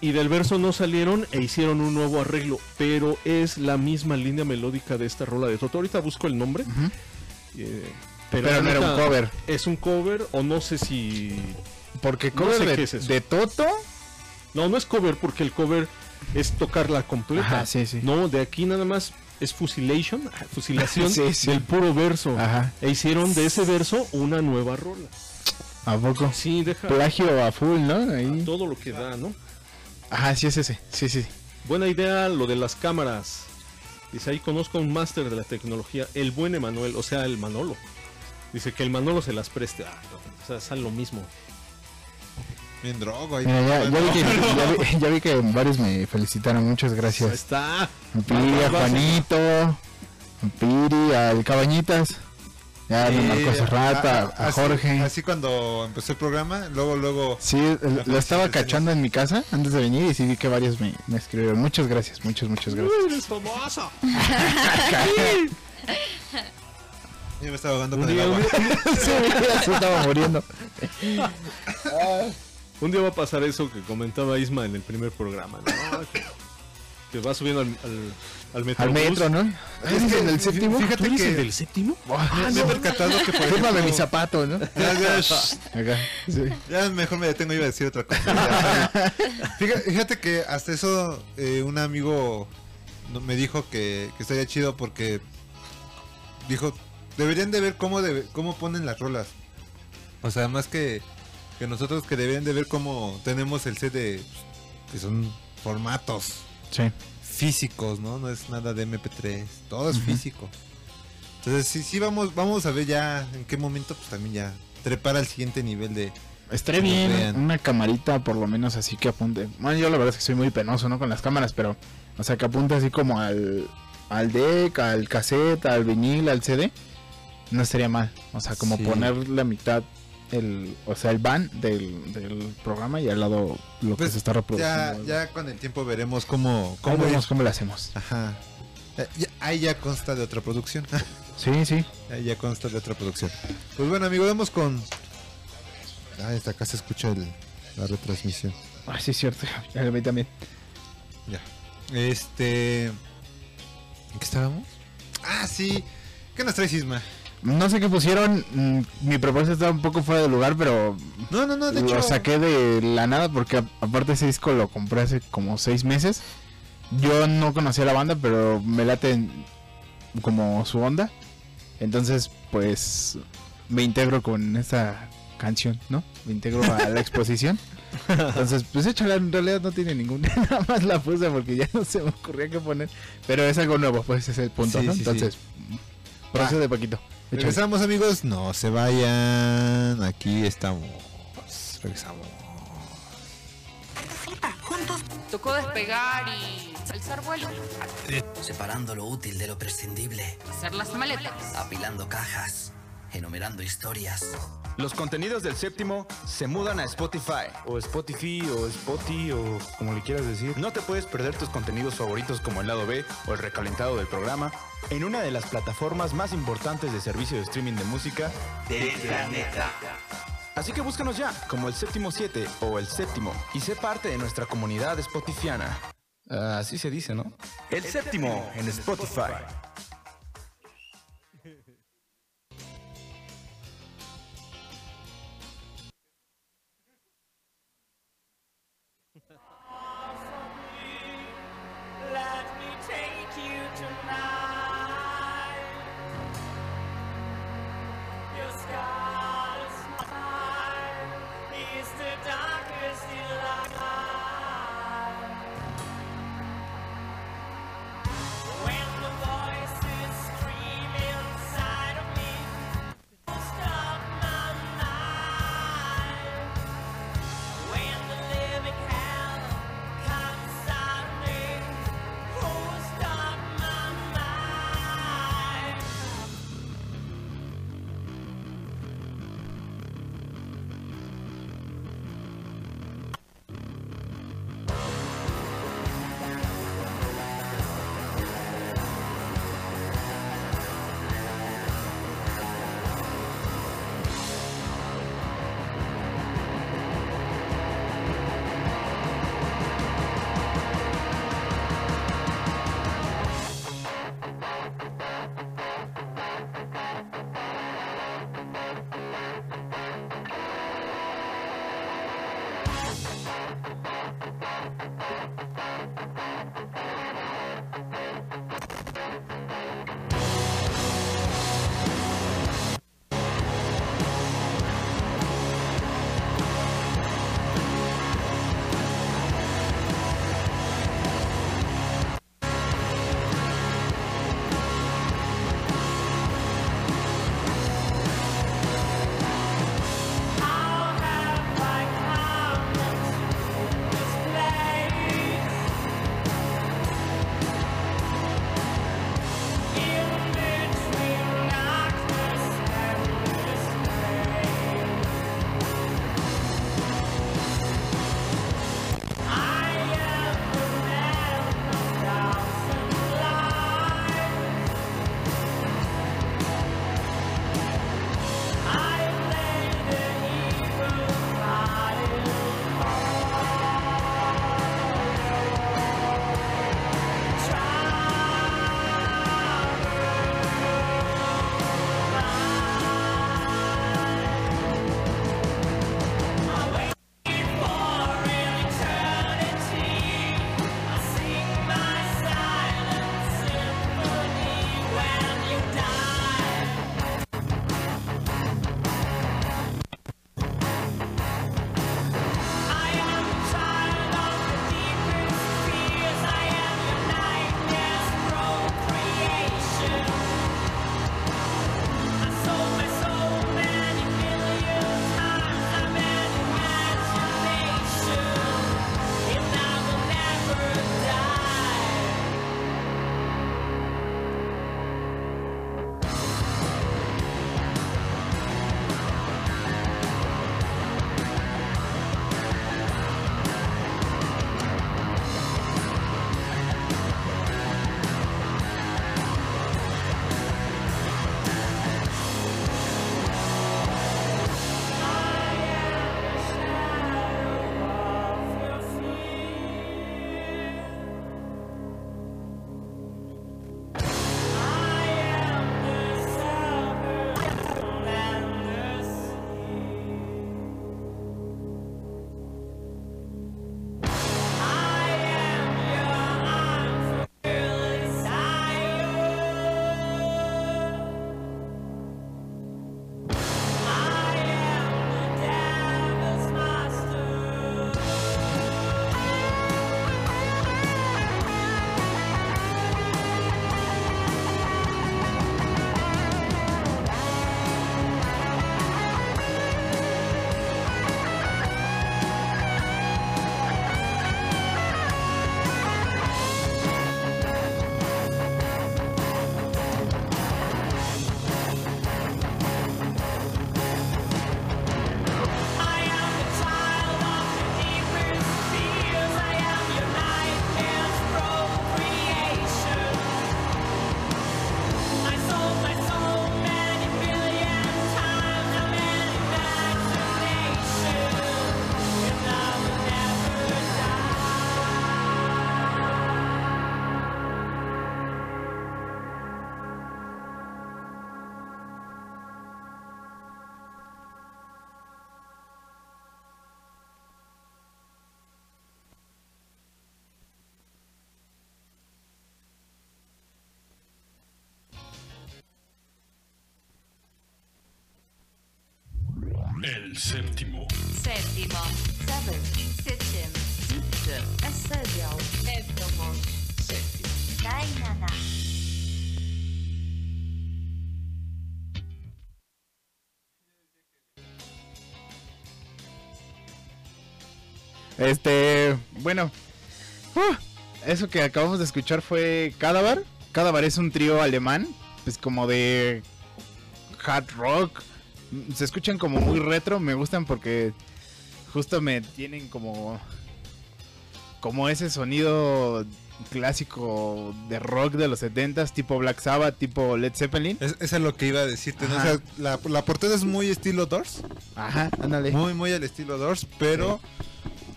y del verso no salieron e hicieron un nuevo arreglo. Pero es la misma línea melódica de esta rola de Toto. Ahorita busco el nombre. Eh, Pero no era un cover. Es un cover o no sé si... Porque No cover sé de, qué es de Toto. No, no es cover porque el cover es tocarla completa. Ajá, sí, sí. No, de aquí nada más es fusilation, [laughs] fusilación [laughs] sí. del puro verso. Ajá. E hicieron de ese verso una nueva rola. ¿A poco? Sí, deja Plagio a full, ¿no? Ahí. todo lo que da, ¿no? Ajá, sí es ese. Sí, sí. Buena idea lo de las cámaras. Dice, ahí conozco a un máster de la tecnología, el buen Emanuel, o sea, el Manolo. Dice que el Manolo se las preste. Ah, no, o sea, es lo mismo. Bien drogo ahí. Mira, ya, ya vi que, [laughs] ya, vi, ya vi que varios me felicitaron. Muchas Ahí gracias. está. A Piri, a Juanito, a Piri, al Cabañitas. Ya me marcó hace rato, a, a así- Jorge. Así cuando empezó el programa, luego, luego. Sí, el- lo estaba cachando en mi casa antes de venir y sí vi que varios me, me escribieron. Muchas gracias, muchas, muchas gracias. Uy, eres famoso. [laughs] Yo me estaba ahogando con el agua. un día- [laughs] Sí, se estaba muriendo. un día va a pasar eso que comentaba Isma en el primer programa. ¿no? [laughs] Que, va subiendo al, al, al metro, ¿no? Es que, en el séptimo? Fíjate ¿Tú eres que el del séptimo? Ah, me he percatado que por ejemplo- mi zapato, ¿no? Ya, ya, shh. Acá, sí. Ya mejor me detengo, iba a decir otra cosa. [laughs] Ya. Fíjate, fíjate que hasta eso eh, un amigo no- me dijo que, que estaría chido porque dijo, deberían de ver cómo, debe- cómo ponen las rolas. O sea, más que, que nosotros que deberían de ver cómo tenemos el set de... pues, que son formatos Sí. físicos, ¿no? No es nada de MP3, todo es físico. Entonces, sí, sí, vamos, vamos a ver ya en qué momento, pues también ya trepar al siguiente nivel de... Nos bien vean. una camarita por lo menos así que apunte. Bueno, yo la verdad es que soy muy penoso, ¿no? Con las cámaras, pero... O sea, que apunte así como al, al deck, al cassette, al vinil, al CD. No estaría mal. O sea, como Sí. poner la mitad, el, o sea, el van del, del programa y al lado lo Pues, que se está Ya, reproduciendo. ya con el tiempo veremos cómo... ¿Cómo, ir- cómo lo hacemos? Ajá. Eh, ya- ahí ya consta de otra producción. [laughs] Sí, sí. ahí ya consta de otra producción. Pues bueno, amigo, vamos con... Ah, hasta acá se escucha el- la retransmisión. Ah, sí, cierto. [laughs] A mí también. Ya. Este... ¿En qué estábamos? Ah, sí. ¿Qué nos traes, Isma? No sé qué pusieron. mm, Mi propuesta está un poco fuera de lugar, pero No, no, no, de lo hecho... saqué de la nada porque aparte ese disco lo compré hace como seis meses. Yo no conocía la banda, pero me late como su onda. Entonces, pues me integro con esta canción, ¿no? Me integro a la [laughs] exposición. Entonces, pues échala, en realidad no tiene ningún. [laughs] Nada más la puse porque ya no se me ocurría qué poner. Pero es algo nuevo, pues ese es el punto, Sí, ¿no? sí, sí. Entonces, procede poquito. Échale. Regresamos, amigos. No se vayan. Aquí estamos. Regresamos. Tocó despegar y alzar vuelo, Separando lo útil de lo prescindible, hacer las maletas. apilando cajas, enumerando historias. Los contenidos del séptimo se mudan a Spotify. o Spotify o Spotify o como le quieras decir. No te puedes perder tus contenidos favoritos como el lado B o el recalentado del programa en una de las plataformas más importantes de servicio de streaming de música del planeta. Así que búscanos ya como el séptimo 7 o el séptimo y sé parte de nuestra comunidad spotifiana. Así se dice, ¿no? El séptimo en Spotify. El séptimo. Séptimo. Seven. Septième. Siebte. Esebiał. Septimo. Septimo. Dainana. Este, bueno, uh, eso que acabamos de escuchar fue Cadavar. Cadavar es un trío alemán, pues como de hard rock. Se escuchan como muy retro, me gustan porque justo me tienen como como ese sonido clásico de rock de los 70s, tipo Black Sabbath, tipo Led Zeppelin. Es, eso es lo que iba a decirte. ¿no? O sea, la, la portada es muy estilo Doors. Ajá, ándale. Muy, muy al estilo Doors, pero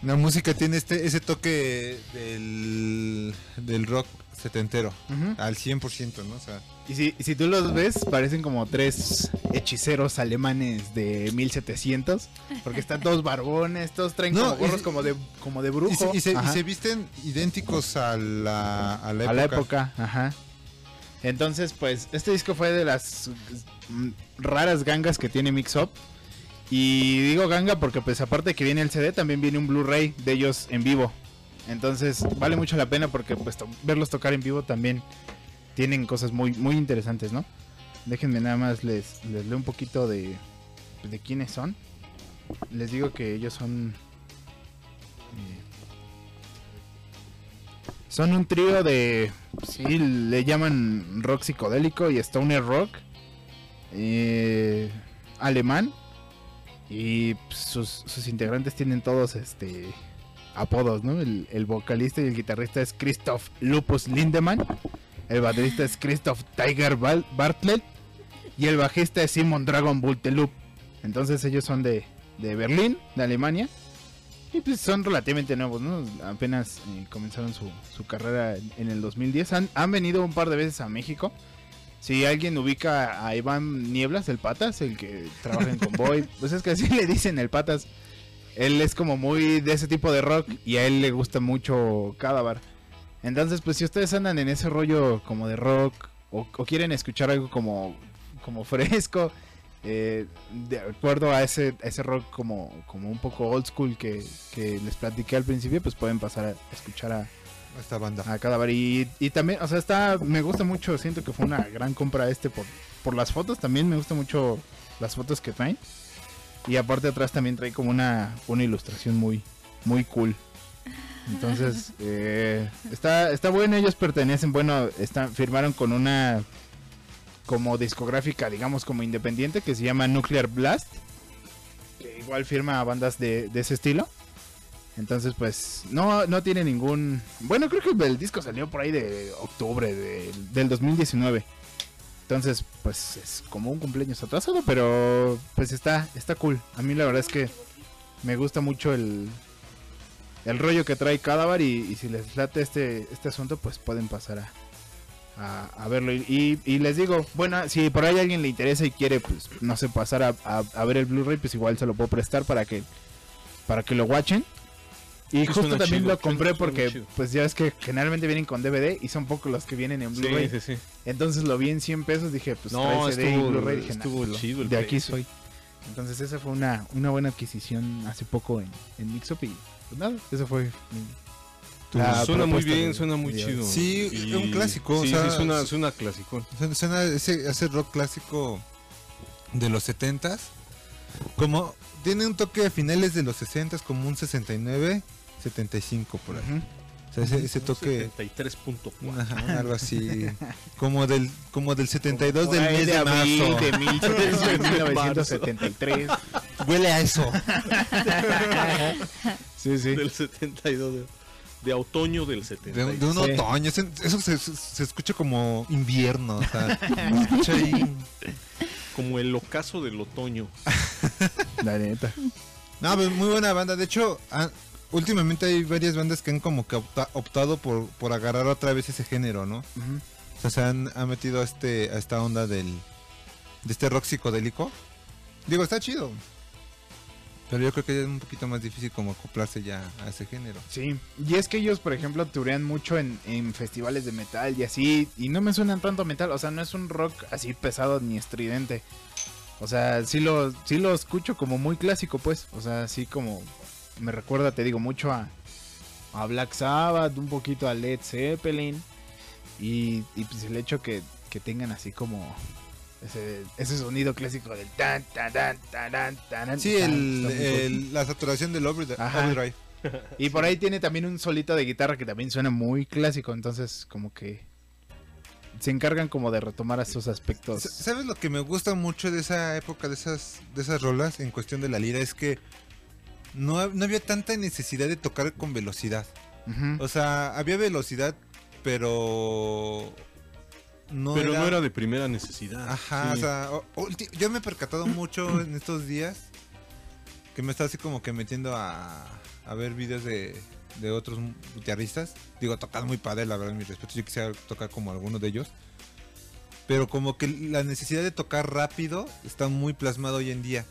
la música tiene este ese toque del, del rock setentero. Ujú. Al 100%, ¿no? O sea, Y si, si tú los ves, parecen como tres hechiceros alemanes de 1700. Porque están todos barbones, todos traen No, como gorros como de, como de y, brujo. se, y se- y Ajá. se visten idénticos a la, a la época. a la época, ajá. Entonces, pues, este disco fue de las raras gangas que tiene Mix Up. Y digo ganga porque, pues, aparte que viene el CD, también viene un Blu-ray de ellos en vivo. Entonces, vale mucho la pena porque, pues, verlos tocar en vivo también tienen cosas muy, muy interesantes, ¿no? Déjenme nada más, les, les leo un poquito de, de quiénes son. Les digo que ellos son... eh, son un trío de. Sí, le llaman rock psicodélico y stoner rock. eh, alemán. Y pues, sus, sus integrantes tienen todos este apodos, ¿no? El, vocalista y el guitarrista es Christoph Lupus Lindemann. El baterista es Christoph Tiger Bartlett. Y el bajista es Simon Dragon Bultelup. Entonces ellos son de, de Berlín, de Alemania. Y pues son relativamente nuevos, ¿no? Apenas eh, comenzaron su, su carrera en, en el 2010. Han, han venido un par de veces a México. Si alguien ubica a Iván Nieblas, el Patas, el que trabaja en Convoy, [laughs] pues es que así le dicen el Patas. Él es como muy de ese tipo de rock y a él le gusta mucho Cadavar. Entonces, pues si ustedes andan en ese rollo como de rock o, o quieren escuchar algo como, como [laughs] fresco, eh, de acuerdo a ese, a ese rock como, como un poco old school que, que les platiqué al principio, pues pueden pasar a escuchar a, Esta banda. a Cadaver. Y, y también, o sea, está, me gusta mucho, siento que fue una gran compra este por, por las fotos, también me gusta mucho las fotos que traen. Y aparte atrás también trae como una, una ilustración muy, muy cool. Entonces, [laughs] eh, está, está bueno, ellos pertenecen, bueno, están, firmaron con una como discográfica, digamos, como independiente, que se llama Nuclear Blast. Que igual firma a bandas de, de ese estilo. Entonces, pues, no, no tiene ningún... Bueno, creo que el disco salió por ahí de octubre de- del 2019. Entonces, pues, es como un cumpleaños atrasado, pero pues está, está cool. A mí la verdad es que me gusta mucho el, el rollo que trae Cadavar y, y si les late este, este asunto, pues pueden pasar a, a, verlo. Y, les digo, bueno, si por ahí alguien le interesa y quiere, pues, no sé, pasar a- a ver el Blu-ray, pues igual se lo puedo prestar para que, para que lo watchen. Y Sí, justo también chido, lo compré suena- porque, pues ya es que generalmente vienen con DVD y son pocos los que vienen en Blu-ray. Sí, sí, sí. Entonces lo vi en 100 pesos, dije, pues No, trae CD y estuvo- Blu-ray. Dije, "Nah, estuvo pues, chido el de aquí soy. Entonces esa fue una, una buena adquisición hace poco en, en Mixup y pues nada, eso fue mi- la suena muy bien, de- suena muy chido. Sí, Y- un clásico, o Sí, sea, sí, suena, suena clásico. Suena- Suena ese, ese rock clásico de los 70s. Como tiene un toque de finales de los 60s, como un 69, 75 por ahí. Ujú. O sea, ese, ese toque, 73.4. ajá, [laughs] algo así, como del como del 72 Por del mes de, abril marzo. de 1973. [laughs] Huele a eso. [laughs] sí, sí. Del 72. De, de otoño del De, 72. de un Sí. otoño, eso se, se- se escucha como invierno, o sea, se escucha ahí. Como el ocaso del otoño. La neta. No, pues muy buena banda. De hecho, ah, últimamente hay varias bandas que han como que opta- optado por, por agarrar otra vez ese género, ¿no? O sea, se han, han metido a, este, a esta onda del de este rock psicodélico. Digo, está chido. Pero yo creo que es un poquito más difícil como acoplarse ya a ese género. Sí, y es que ellos, por ejemplo, turean mucho en, en festivales de metal y así, y no me suenan tanto a metal, o sea, no es un rock así pesado ni estridente. O sea, sí lo, sí lo escucho como muy clásico, pues. O sea, sí como me recuerda, te digo, mucho a, a Black Sabbath, un poquito a Led Zeppelin. Y, y pues el hecho que, que tengan así como ese, ese sonido clásico del tan, tan, tan, tan, tan, tan. Sí, tan, el, el- la saturación del overdrive. Y por ahí tiene también un solito de guitarra que también suena muy clásico, entonces como que se encargan como de retomar estos aspectos. ¿Sabes lo que me gusta mucho de esa época, de esas, de esas rolas en cuestión de la lira? Es que no, no había tanta necesidad de tocar con velocidad. O sea, había velocidad, pero... No Pero no era de primera necesidad. Ajá, Sí. o sea, o- yo me he percatado mucho [clears throat] en estos días que me está así como que metiendo a, a ver videos de, de otros guitarristas. Digo, tocan muy padre, la verdad, mi respeto. Yo quisiera tocar como alguno de ellos. Pero como que la necesidad de tocar rápido está muy plasmado hoy en día.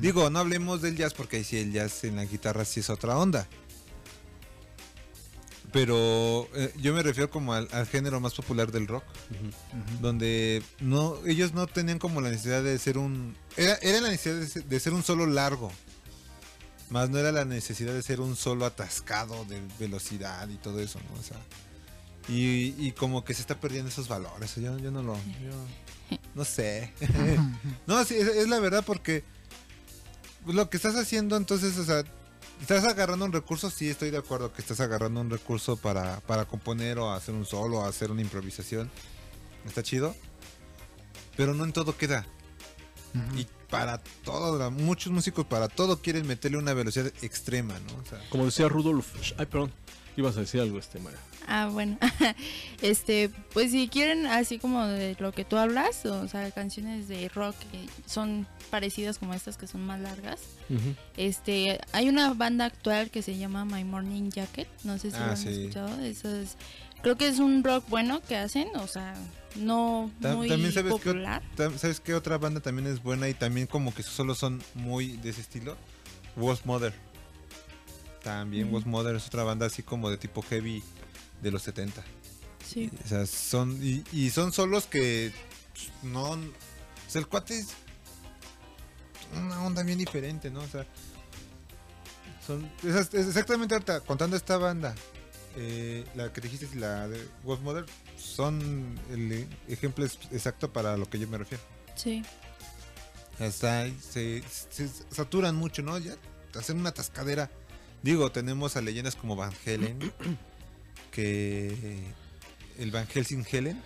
Digo, no hablemos del jazz porque ahí sí el jazz en la guitarra sí es otra onda. Pero eh, yo me refiero como al, al género más popular del rock donde no ellos no tenían como la necesidad de ser un era, era la necesidad de ser, de ser un solo largo más no era la necesidad de ser un solo atascado de velocidad y todo eso no o sea y, y como que se está perdiendo esos valores yo, yo no lo yo- [laughs] no sé. [laughs] No sí es, es la verdad porque lo que estás haciendo entonces o sea estás agarrando un recurso sí estoy de acuerdo que estás agarrando un recurso para, para componer o hacer un solo o hacer una improvisación está chido pero no en todo queda y para todo muchos músicos para todo quieren meterle una velocidad extrema no O sea, Como decía Rudolf. Ay, perdón. Ibas a decir algo, este, Mara. Ah, bueno. [laughs] este, pues si quieren así como de lo que tú hablas, o sea, canciones de rock que son parecidas como estas que son más largas. Este, hay una banda actual que se llama My Morning Jacket, no sé si Ah, lo han sí. escuchado, eso es- creo que es un rock bueno que hacen, o sea, no Ta- muy también sabes que, popular. sabes qué otra banda también es buena y también como que solo son muy de ese estilo Wolf Mother también Mm. Mother es otra banda así como de tipo heavy de los 70 Sí. o sea son y, y son solos que pues, no o sea el cuate es una onda bien diferente no o sea son es exactamente ahorita contando esta banda eh, la que dijiste y la de Wolf Mother son el ejemplo exacto para lo que yo me refiero Sí. hasta se, se saturan mucho, ¿no? Ya hacen una tascadera. Digo, tenemos a leyendas como Van Helen, [clears throat] que el Van Helsing Helen,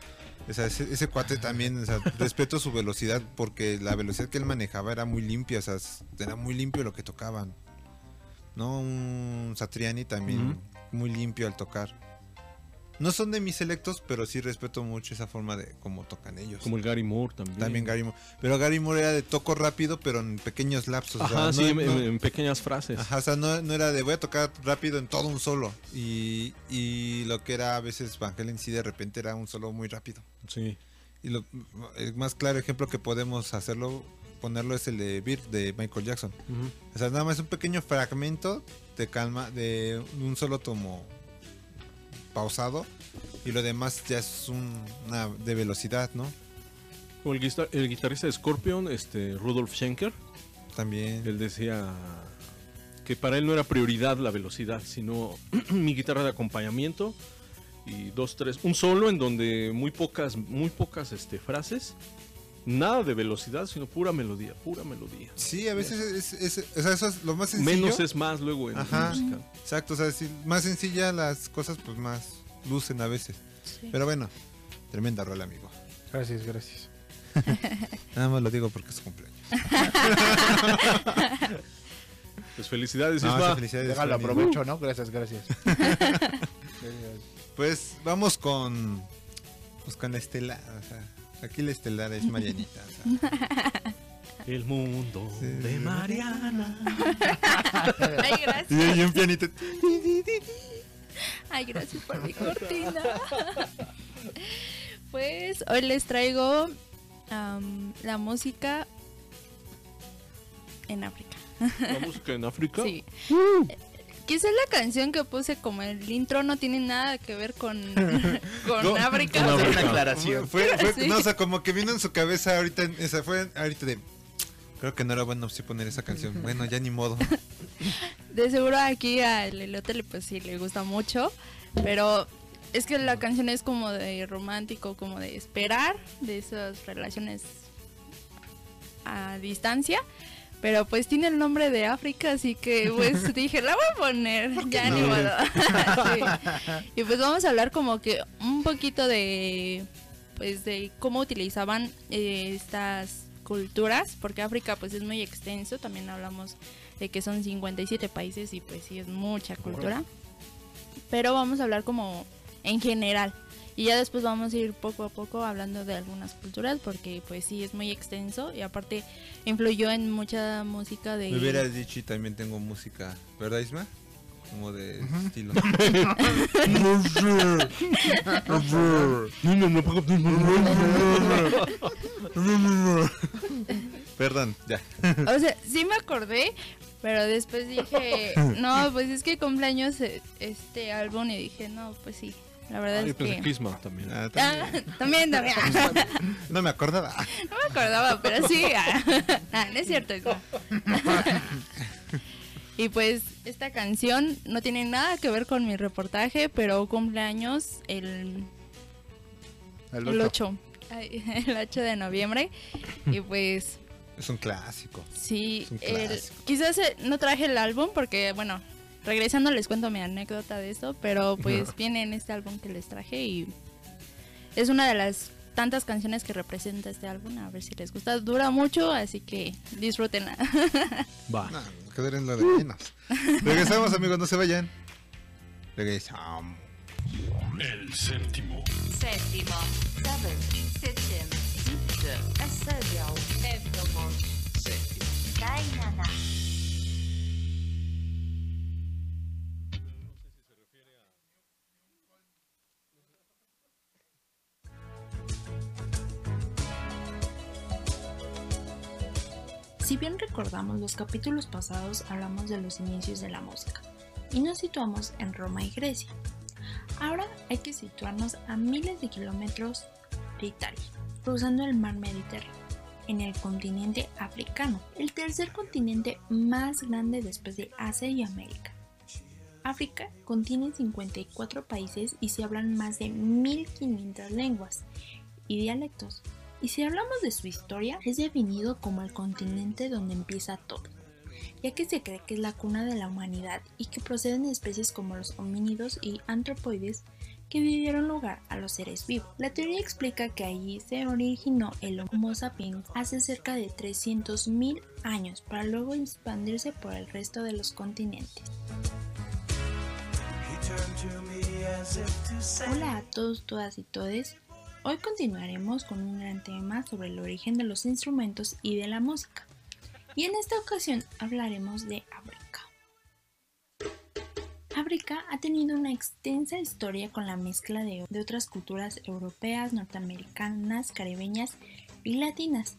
o sea, ese, ese cuate también, o sea, [laughs] respeto su velocidad porque la velocidad que él manejaba era muy limpia, o sea, era muy limpio lo que tocaban. ¿No? Un Satriani también muy limpio al tocar. No son de mis selectos, pero sí respeto mucho esa forma de cómo tocan ellos. Como el Gary Moore también. También Gary Moore. Pero Gary Moore era de toco rápido, pero en pequeños lapsos. o sea, Ajá, no- sí, en, no- en pequeñas frases. Ajá, o sea, no, no era de voy a tocar rápido en todo un solo. Y, y lo que era a veces Van Halen sí de repente era un solo muy rápido. Sí. Y lo el más claro ejemplo que podemos hacerlo, ponerlo es el de Beat de Michael Jackson. O sea, nada más un pequeño fragmento de calma, de un solo tomo pausado. Y lo demás ya es un- una de velocidad, ¿no? Como el, guitar- el guitarrista de Scorpion, este, Rudolf Schenker, También. él decía que para él no era prioridad la velocidad, sino [clears throat] mi guitarra de acompañamiento y dos, tres, un solo en donde muy pocas, muy pocas este, frases, nada de velocidad, sino pura melodía, pura melodía. Sí, a veces es, es- o sea, eso es lo más sencillo. Menos es más luego en Ajá, música. exacto, o sea, si más sencilla las cosas pues más lucen a veces. Pero bueno, tremenda rola, amigo. Gracias, gracias. [laughs] Nada más lo digo porque es su cumpleaños. [laughs] Pues felicidades, No, Isma. felicidades, Déjalo, aprovecho, ¿no? Gracias, [laughs] gracias. Pues vamos con pues con la estelar, o sea, aquí la estelar es Marianita, o sea. [laughs] El mundo de Mariana. Ay, Y gracias. hay un pianito. Ay, gracias por mi cortina. Pues hoy les traigo am, la música en África. La música en África. Sí. Quizás la canción que puse como el intro no tiene nada que ver con, [laughs] con No, África. con Una aclaración. Fue, fue- Sí. no, o sea, como que vino en su cabeza ahorita, esa fue ahorita de Creo que no era opción poner esa canción. Bueno, ya ni modo. [laughs] De seguro aquí al Elote pues sí le gusta mucho, pero es que la canción es como de romántico, como de esperar de esas relaciones a distancia. Pero pues tiene el nombre de África, así que pues [laughs] dije, la voy a poner, ya ni no? modo. [laughs] Sí. [laughs] Y pues vamos a hablar como que un poquito de pues de cómo utilizaban eh, estas culturas, porque África pues es muy extenso, también hablamos de que son 57 países y pues sí es mucha cultura. Pero vamos a hablar como en general. Y ya después vamos a ir poco a poco hablando de algunas culturas porque pues sí es muy extenso y aparte influyó en mucha música de... Me hubieras dicho y también tengo música, ¿verdad Isma? Como de estilo. [laughs] Perdón, ya. O sea, sí me acordé, pero después dije, no, pues es que cumpleaños eh, este álbum y dije, no, pues sí. La verdad Ah, es que... que Isma también. Ah, Ah, también, también. [laughs] No me acordaba. No me acordaba, pero sí. Ah, [laughs] no es cierto eso. [laughs] Y pues esta canción no tiene nada que ver con mi reportaje, pero cumpleaños el, El el ocho. 8. ay, El 8 de noviembre. Y pues Es un clásico. sí, Es un el- clásico. quizás eh, no traje el álbum porque, bueno, regresando les cuento mi anécdota de esto, pero pues viene en este álbum que les traje y es una de las tantas canciones que representa este álbum. A ver si les gusta. Dura mucho, así que disfrútenla. Va. No, quedar en lo de menos. Regresamos, amigos, no se vayan. Regresamos. El séptimo. Séptimo, séptimo, Si bien recordamos los capítulos pasados hablamos de los inicios de la música y nos situamos en Roma y Grecia. Ahora hay que situarnos a miles de kilómetros de Italia, cruzando el mar Mediterráneo, en el continente africano, el tercer continente más grande después de Asia y América. África contiene 54 países y se hablan más de 1500 lenguas y dialectos. Y si hablamos de su historia, es definido como el continente donde empieza todo, ya que se cree que es la cuna de la humanidad y que proceden de especies como los homínidos y antropoides que dieron lugar a los seres vivos. La teoría explica que allí se originó el Homo sapiens hace cerca de 300.000 años para luego expandirse por el resto de los continentes. Hola a todos, todas y todes. Hoy continuaremos con un gran tema sobre el origen de los instrumentos y de la música. Y en esta ocasión hablaremos de África. África ha tenido una extensa historia con la mezcla de, otras culturas europeas, norteamericanas, caribeñas y latinas.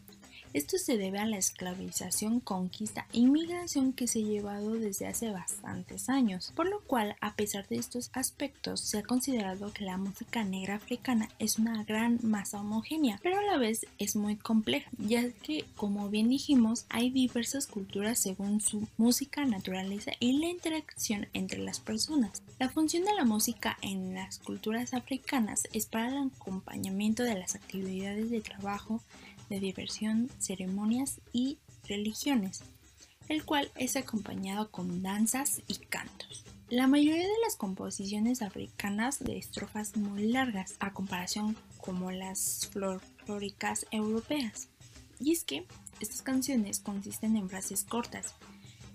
Esto se debe a la esclavización, conquista e inmigración que se ha llevado desde hace bastantes años, por lo cual, a pesar de estos aspectos, se ha considerado que la música negra africana es una gran masa homogénea, pero a la vez es muy compleja, ya que, como bien dijimos, hay diversas culturas según su música, naturaleza y la interacción entre las personas. La función de la música en las culturas africanas es para el acompañamiento de las actividades de trabajo, de diversión, ceremonias y religiones, el cual es acompañado con danzas y cantos. La mayoría de las composiciones africanas de estrofas muy largas, a comparación como las folclóricas europeas. Y es que estas canciones consisten en frases cortas,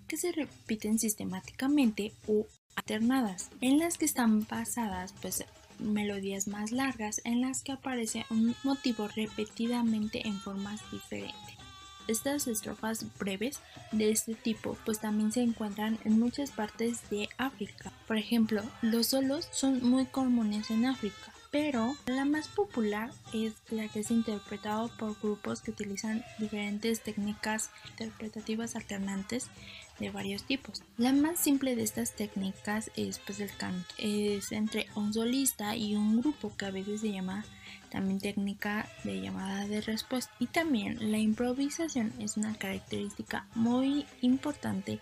que se repiten sistemáticamente o alternadas, en las que están basadas pues melodías más largas en las que aparece un motivo repetidamente en formas diferentes. Estas estrofas breves de este tipo pues también se encuentran en muchas partes de África. Por ejemplo, los solos son muy comunes en África, pero la más popular es la que es interpretado por grupos que utilizan diferentes técnicas interpretativas alternantes de varios tipos. La más simple de estas técnicas es pues el canto. Es entre un solista y un grupo que a veces se llama también técnica de llamada de respuesta. Y también la improvisación es una característica muy importante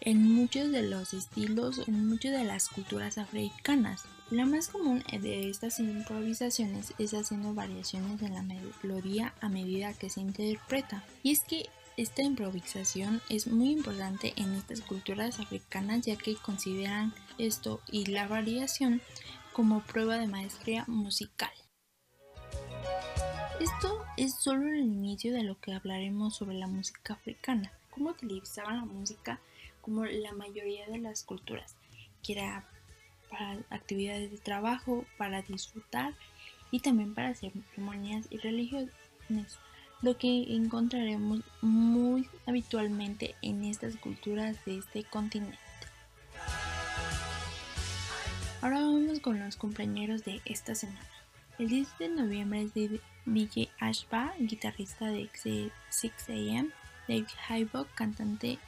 en muchos de los estilos, en muchas de las culturas africanas. La más común de estas improvisaciones es haciendo variaciones en la melodía a medida que se interpreta. Y es que esta improvisación es muy importante en estas culturas africanas ya que consideran esto y la variación como prueba de maestría musical. Esto es solo el inicio de lo que hablaremos sobre la música africana, cómo utilizaban la música como la mayoría de las culturas, que era para actividades de trabajo, para disfrutar y también para ceremonias y religiones, lo que encontraremos muy habitualmente en estas culturas de este continente. Ahora vamos con los compañeros de esta semana. El 10 de noviembre es de DJ Ashba, guitarrista de 6am, Dave Hybock, cantante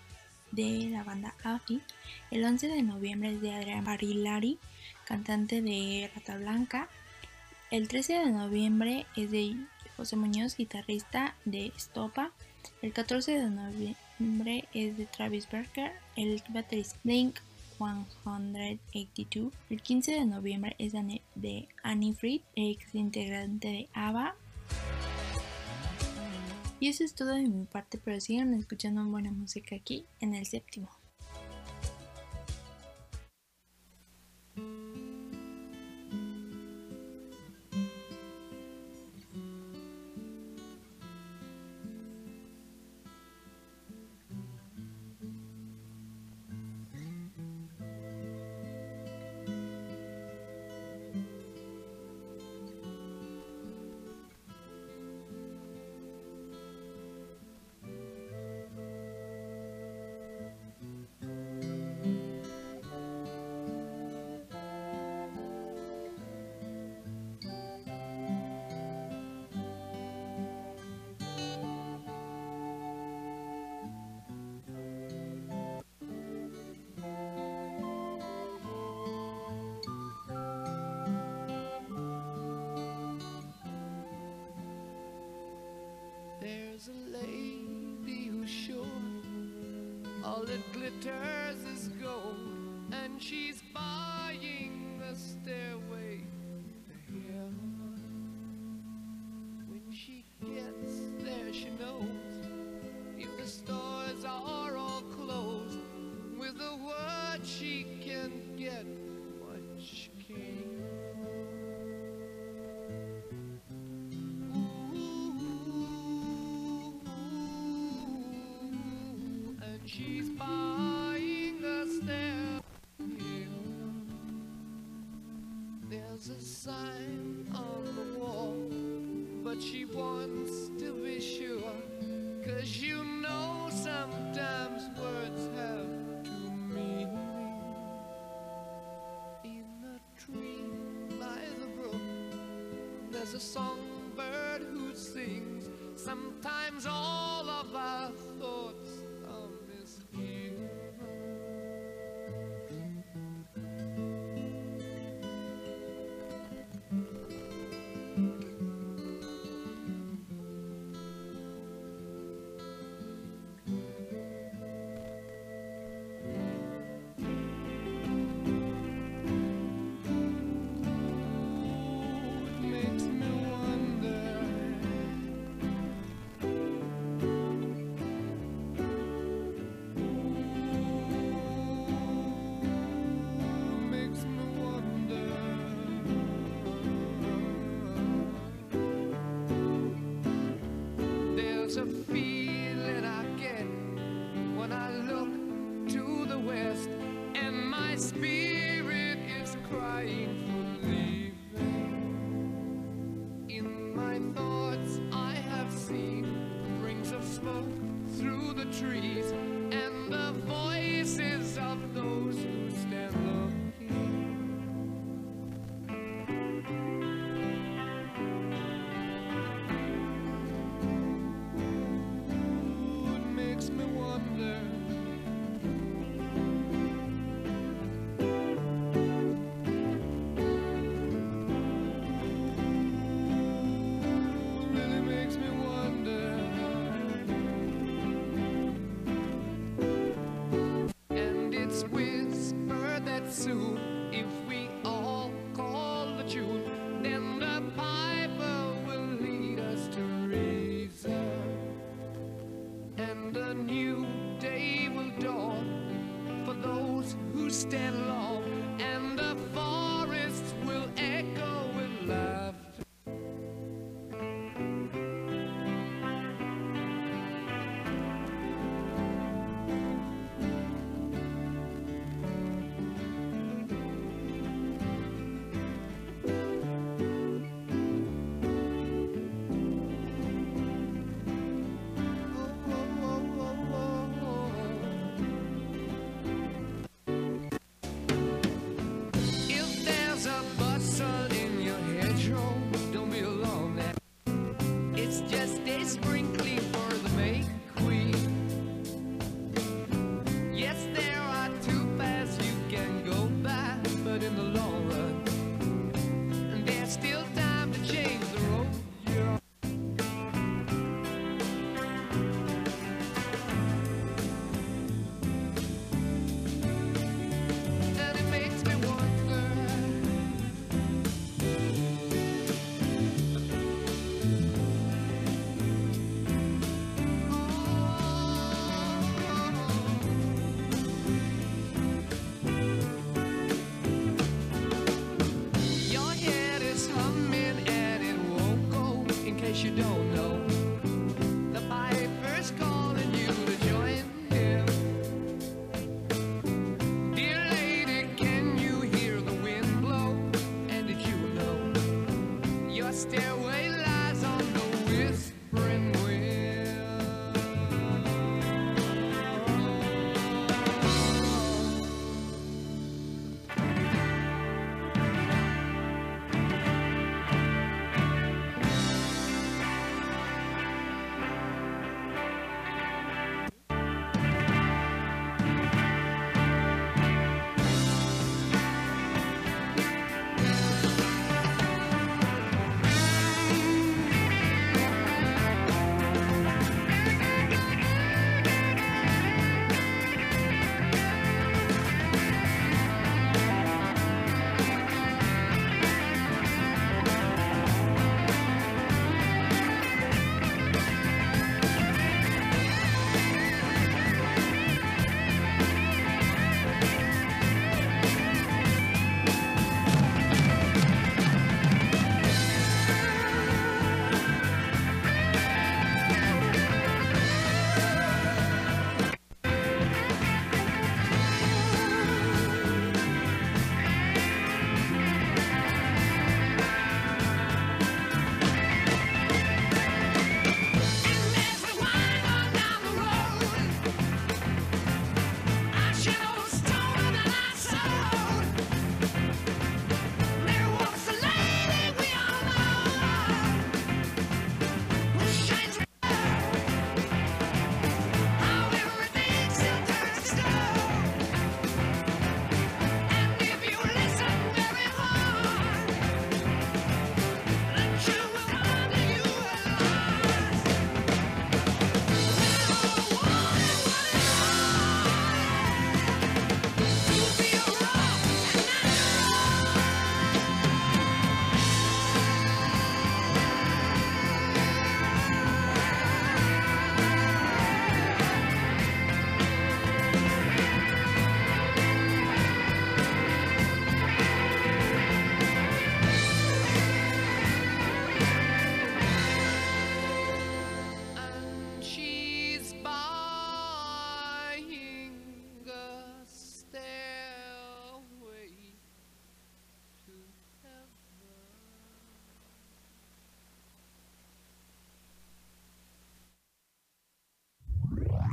de la banda AFI. El 11 de noviembre es de Adrián Barilari, cantante de Rata Blanca. El 13 de noviembre es de José Muñoz, guitarrista de Stopa. El 14 de noviembre es de Travis Barker, el baterista Blink 182. El 15 de noviembre es de Annie Fried, ex integrante de ABBA. Y eso es todo de mi parte, pero sigan escuchando buena música aquí en el séptimo. Sign on the wall, but she wants to be sure. Cause you know sometimes words have two meanings. In a tree by the brook, there's a songbird who sings. Sometimes all and a new day will dawn for those who stand long, and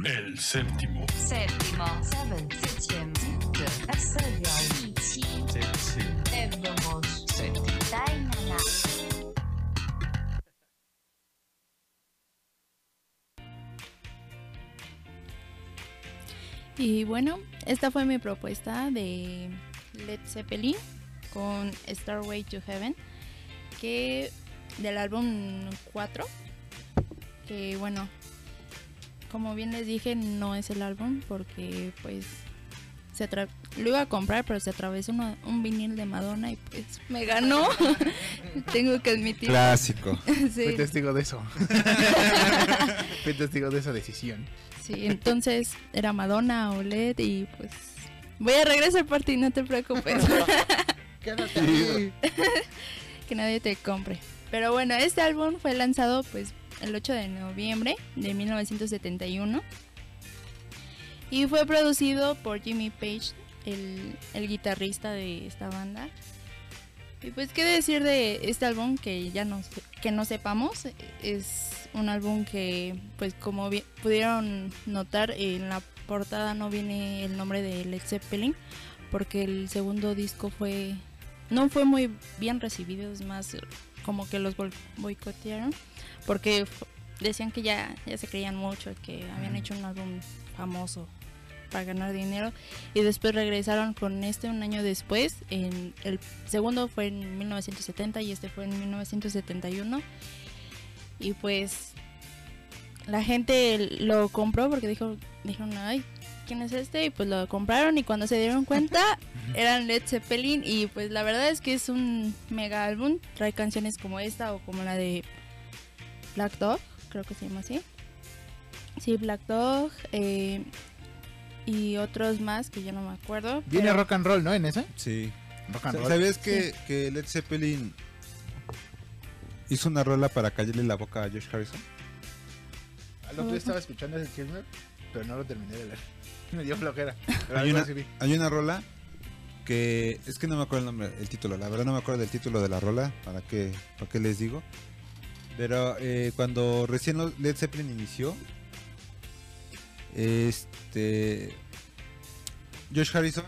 El séptimo. Séptimo. Seven. Y bueno, esta fue mi propuesta de Led Zeppelin con Starway to Heaven, que del álbum 4, que bueno, como bien les dije, no es el álbum porque pues se lo iba a comprar, pero se atravesó uno- un vinil de Madonna y pues me ganó. [laughs] Tengo que admitir. Clásico. [laughs] Sí. Fui testigo de eso. [laughs] Fui testigo de esa decisión. Sí, entonces era Madonna o LED y pues voy a regresar por ti, no te preocupes. Quédate que nadie te compre. Pero bueno, este álbum fue lanzado pues el 8 de noviembre de 1971 y fue producido por Jimmy Page, el, guitarrista de esta banda. Y pues qué decir de este álbum que ya no que no sepamos es un álbum que pues como pudieron notar en la portada no viene el nombre de Led Zeppelin porque el segundo disco fue no fue muy bien recibido es más como que los boi- boicotearon porque decían que ya ya se creían mucho que habían hecho un álbum famoso para ganar dinero y después regresaron con este un año después en el segundo fue en 1970 y este fue en 1971 y pues la gente lo compró porque dijo dijeron ay quién es este y pues lo compraron y cuando se dieron cuenta [laughs] eran Led Zeppelin y pues la verdad es que es un mega álbum trae canciones como esta o como la de Black Dog creo que se llama así sí Black Dog eh, y otros más que yo no me acuerdo Viene pero- rock and roll, ¿no? En esa. Sí. Rock and roll. ¿Sabías que, que Led Zeppelin hizo una rola para callarle la boca a Josh Harrison? Al otro día estaba escuchando ese chisme, pero no lo terminé de leer. [laughs] Me dio flojera. Pero Hay una, hay una rola que es que no me acuerdo el nombre, el título, la verdad no me acuerdo del título de la rola, para qué, para qué les digo. Pero eh, cuando recién Led Zeppelin inició, este Josh Harrison,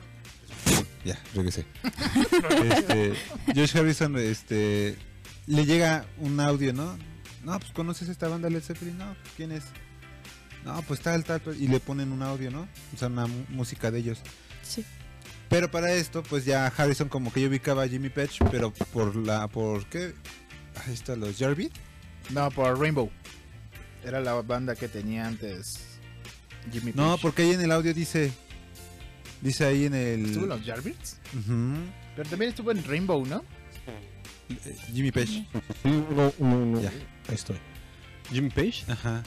ya regresé. [laughs] Este, Josh Harrison, este, le llega un audio, ¿no? No, pues conoces esta banda Led Zeppelin, no, ¿quién es? No, pues tal, tal, tal, y le ponen un audio, ¿no? O sea, una música de ellos. Sí. Pero para esto, pues ya Harrison como que yo ubicaba a Jimmy Page, pero por la, por qué, ahí está los Jarvis. No, por Rainbow. Era la banda que tenía antes Jimmy No, Page. porque ahí en el audio dice, dice ahí en el. ¿Estuvo en los Jarvis? Ujú, Pero también estuvo en Rainbow, ¿no? eh, Jimmy Page. No, no, no. Ya. Ahí estoy. Jimmy Page. Ajá.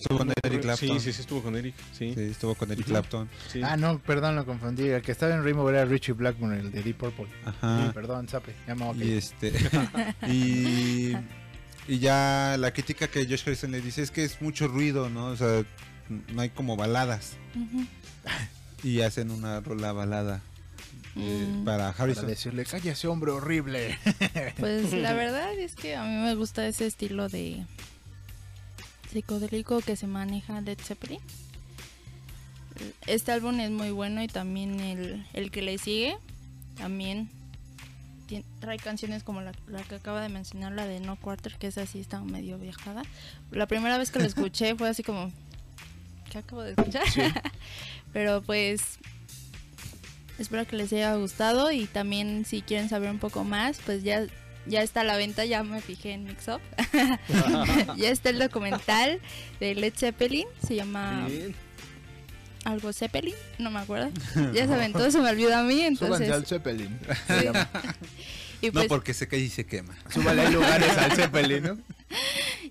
Estuvo con Eric Clapton. Sí, sí, sí, estuvo con Eric. Sí. Sí, estuvo con Eric. Clapton. Sí. Ah, no, perdón, lo confundí. El que estaba en Rainbow era Richie Blackmore, el de Deep Purple. Ajá. Sí, perdón, Zape. Ya me a Y este [laughs] y, y ya la crítica que Josh Harrison le dice es que es mucho ruido, ¿no? O sea, no hay como baladas. Y hacen una rola balada eh, Mm. para Para Harrison. decirle, cállese hombre horrible. Pues la [laughs] verdad es que a mí me gusta ese estilo de psicodélico que se maneja Led Zeppelin. Este álbum es muy bueno y también el, el que le sigue también tien- trae canciones como la, la que acaba de mencionar, la de No Quarter, que es así, está medio viajada. La primera vez que lo escuché fue así como, ¿qué acabo de escuchar? [laughs] Pero pues espero que les haya gustado y también si quieren saber un poco más, pues ya ya está a la venta, ya me fijé en Mixup. [laughs] ya está el documental de Led Zeppelin, se llama Bien. algo Zeppelin, no me acuerdo. [laughs] Ya saben, todo se me olvidó a mí, Súbanse al entonces Zeppelin. Sí. y No pues porque se cae y se quema. Súbale hay lugares al Zeppelin, ¿no?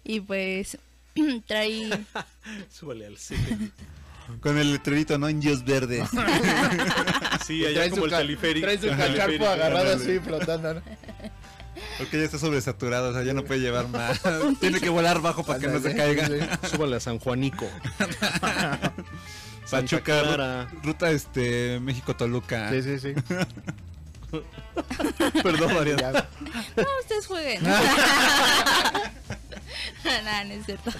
y pues [clears throat] trae [laughs] Súbale al Zeppelin. Con el letrerito, ¿no? Indios verdes. Sí, allá Trae como el teleférico. Trae su cacharpo agarrado así, flotando, ¿no? Porque ya está sobresaturado, o sea, ya no puede llevar más. [laughs] Tiene que volar bajo para que no se caiga. Súbale a San Juanico. [laughs] Pachuca, Clara. ruta este México-Toluca. Sí, sí, sí. [laughs] Perdón, Mariana. No, ustedes jueguen. Nada, no es cierto.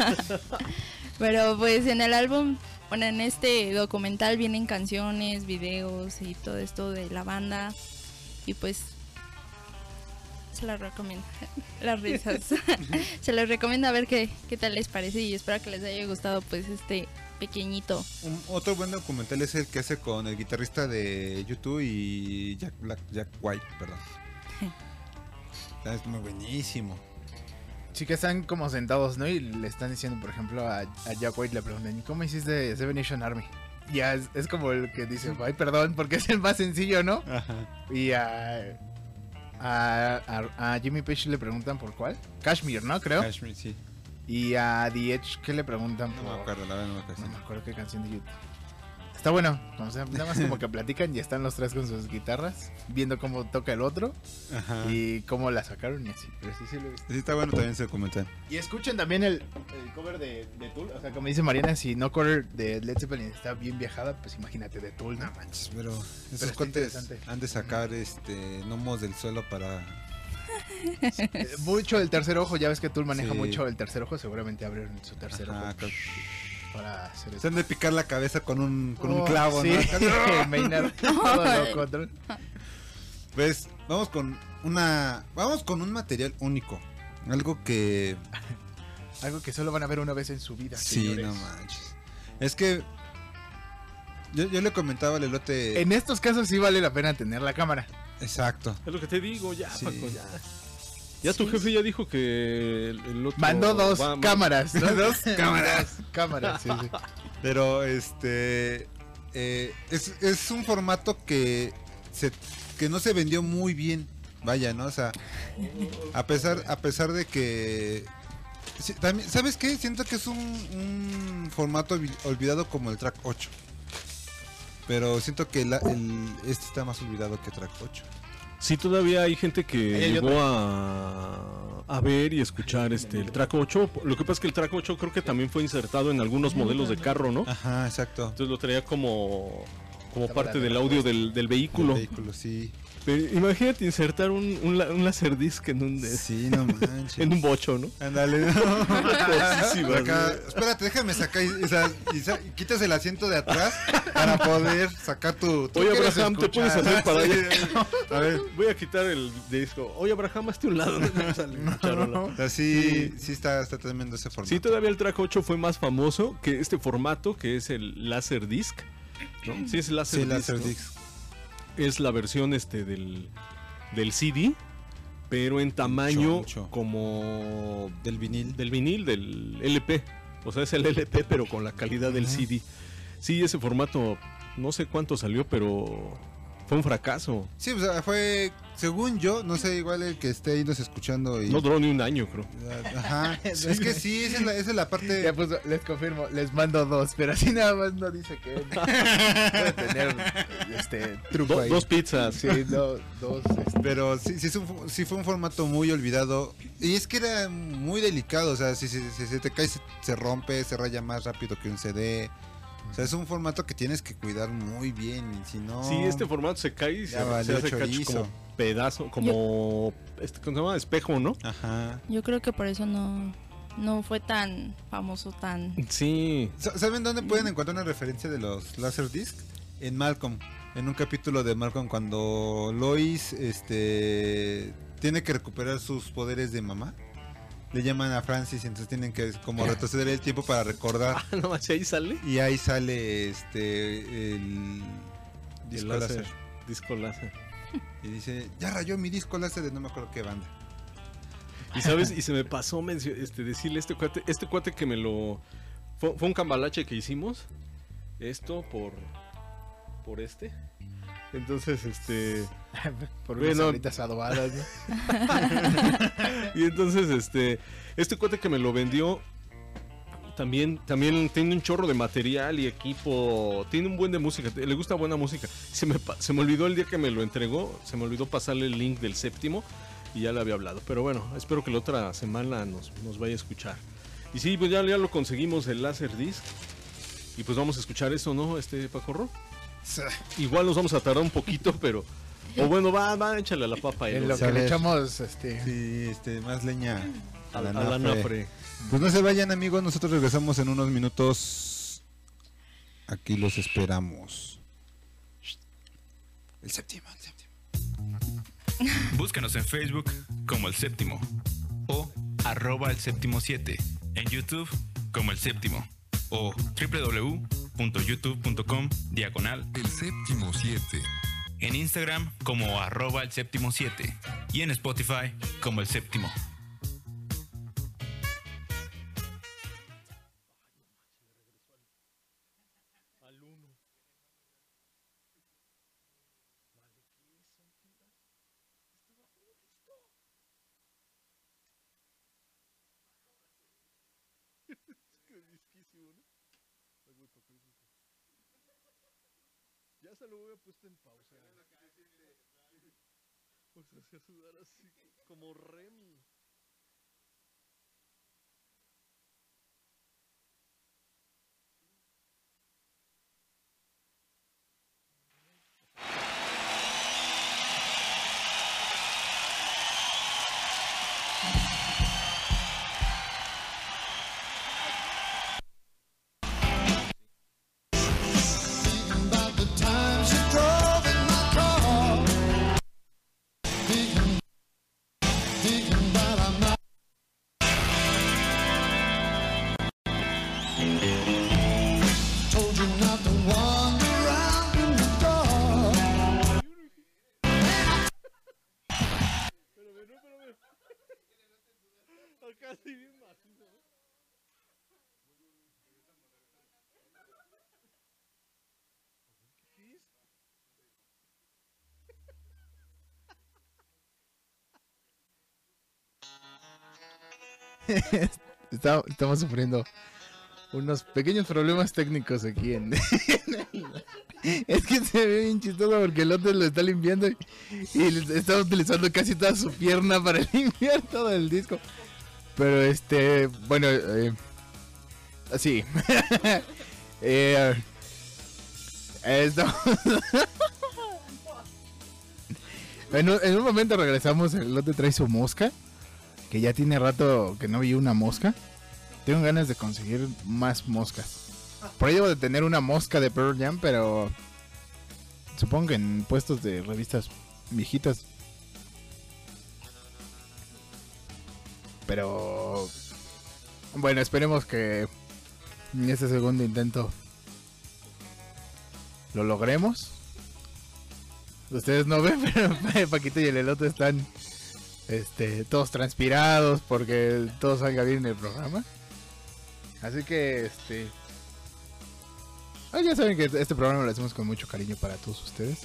Pero pues en el álbum, bueno, en este documental vienen canciones, videos y todo esto de la banda. Y pues se las recomiendo. [laughs] Las risas. [laughs] se les recomiendo a ver qué, qué tal les parece y espero que les haya gustado pues este pequeñito. Un- otro buen documental es el que hace con el guitarrista de YouTube y Jack Black, Jack White, perdón. Está- [laughs] Es muy buenísimo. Sí que están como sentados, ¿no? Y le están diciendo, por ejemplo, a, a Jack White le preguntan, ¿y cómo hiciste Seven Nation Army? Ya es, es como el que dice, ay, perdón, porque es el más sencillo, ¿no? Ajá. Y a, a, a- a Jimmy Page le preguntan por cuál. Kashmir, ¿no? Creo. Kashmir, sí. Y a The Edge, ¿qué le preguntan? No me por- acuerdo, la verdad no me acuerdo. No me acuerdo qué canción de YouTube. Está bueno, o sea, nada más como que platican y están los tres con sus guitarras, viendo cómo toca el otro Ajá. y cómo la sacaron y así. Pero sí, sí lo he visto. Sí, está bueno también ese documental. Y escuchen también el, el cover de, de Tool. O sea, como dice Mariana, si no cover de Led Zeppelin está bien viajada, pues imagínate de Tool. No manches, pero Esos cuates interesante. han de sacar este gnomos del suelo para. [laughs] Eh, Mucho el tercer ojo, ya ves que Tool maneja Sí. mucho el tercer ojo, seguramente abren su tercer Ajá, ojo para hacer Se eso. han de picar la cabeza con un, con un Oh, clavo, sí, ¿no? [laughs] [laughs] Pues vamos con una. Vamos con un material único. Algo que. [laughs] Algo que solo van a ver una vez en su vida. Sí, señores. no manches. Es que. Yo, yo le comentaba al elote. En estos casos sí vale la pena tener la cámara. Exacto. Es lo que te digo, ya, Sí. Paco, ya. Ya tu jefe ya dijo que el, el otro... Mandó dos va- cámaras. ¿no? [laughs] Dos [laughs] cámaras. Cámaras, sí, sí. [laughs] Pero este. eh, es, es un formato que. Se, que no se vendió muy bien. Vaya, ¿no? O sea. A pesar, a pesar de que. sí, también, ¿Sabes qué? Siento que es un, un formato olvi- olvidado como el track 8. Pero siento que la- el, este está más olvidado que track 8. Sí, todavía hay gente que hay llegó a, a ver y escuchar este el track 8. Lo que pasa es que el track 8 creo que también fue insertado en algunos modelos de carro, ¿no? Ajá, exacto. Entonces lo traía como, como parte del audio del, del vehículo. Del vehículo, sí. Pero imagínate insertar un, un, un Laserdisc en un, Sí, no manches. [laughs] en un bocho, ¿no? Ándale. Acá, ¿no? espérate, déjame sacar y, quitas el asiento de atrás para poder sacar tu. ¿tú Oye, Abraham, ¿te puedes hacer para allá? A ver. Voy a quitar el disco. Oye, Abraham, hazte un lado. ¿no? Sale un charola. O sea, sí, sí está, está tremendo ese formato. Sí, todavía el track 8 fue más famoso que este formato, que es el Laserdisc. ¿no? Sí, es. Sí, Laserdisc. ¿no? Es la versión este del, del CD, pero en tamaño mucho. como... Del vinil. Del vinil, del LP. O sea, es el LP, pero con la calidad del. CD. Sí, ese formato, no sé cuánto salió, pero fue un fracaso. Sí, o sea, fue, según yo, no sé, igual el que esté ahí nos escuchando y... No duró ni un año, creo. Ajá. [laughs] es que sí, esa es la, esa es la parte... Ya pues les confirmo, les mando dos, pero así nada más no dice que [laughs] puede tener este truco Do- ahí. dos pizzas. Sí, no, dos. este, Pero sí, sí, es un sí fue un formato muy olvidado. Y es que era muy delicado. O sea, si, si- si se te cae, se, se rompe, se raya más rápido que un CD. O sea, es un formato que tienes que cuidar muy bien. Y si no. Sí, este formato se cae y se, se hace cacho como pedazo, como este, ¿cómo se llama? Espejo, ¿no? Ajá. Yo creo que por eso no, no fue tan famoso, tan... Sí. Sa- ¿Saben dónde pueden encontrar una referencia de los Laserdisc? En Malcolm. En un capítulo de Malcolm cuando Lois este tiene que recuperar sus poderes de mamá. Le llaman a Francis, entonces tienen que como [laughs] retroceder el tiempo para recordar. Ah, no, ¿sí ahí sale. Y ahí sale este el disco El láser. Disco láser. Y dice, ya rayó mi disco láser de no me acuerdo qué banda. Y sabes, y se me pasó este, decirle este cuate, este cuate que me lo. Fue, fue un cambalache que hicimos. Esto por. Por este. Entonces, este. [laughs] por Bueno. adobadas, ¿no? [laughs] y entonces, este. Este cuate que me lo vendió. También, también tiene un chorro de material y equipo. Tiene un buen de música. Le gusta buena música. Se me, se me olvidó el día que me lo entregó. Se me olvidó pasarle el link del séptimo. Y ya le había hablado. Pero bueno, espero que la otra semana nos, nos vaya a escuchar. Y sí, pues ya, ya lo conseguimos el Laserdisc. Y pues vamos a escuchar eso, ¿no? Este Pacorro. [laughs] Igual nos vamos a tardar un poquito, pero. O bueno, va, va, échale a la papa. y En lo- que le echamos este Sí, este, más leña a la, A la nafre. Pues no se vayan amigos, nosotros regresamos en unos minutos. Aquí los esperamos. El séptimo, el séptimo. Búscanos en Facebook como El Séptimo o arroba El Séptimo 7. En YouTube como El Séptimo o www.youtube.com diagonal El Séptimo 7. En Instagram como arroba El Séptimo 7 y en Spotify como El Séptimo. Lo había puesto en pausa. O sea, se a sudar así, como Remy. [laughs] Está- estamos sufriendo unos pequeños problemas técnicos aquí en... [laughs] es que se ve bien chistoso porque el otro lo está limpiando y, está utilizando casi toda su pierna para [laughs] limpiar todo el disco. Pero este, bueno, eh, así. [laughs] eh, estamos- [laughs] en, en un momento regresamos, el lote trae su mosca, que ya tiene rato que no vi una mosca. Tengo ganas de conseguir más moscas. Por ahí debo de tener una mosca de Pearl Jam, pero supongo que en puestos de revistas viejitas. Pero bueno, esperemos que en este segundo intento lo logremos. Ustedes no ven, [laughs] pero Paquito y el elote están este, todos transpirados porque todo salga bien en el programa. Así que, este. ah, ya saben que este programa lo hacemos con mucho cariño para todos ustedes.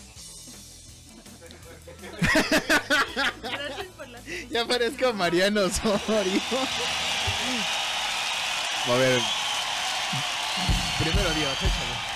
Gracias [laughs] Ya parezco Mariano Osorio. A ver. Primero Dios, échale.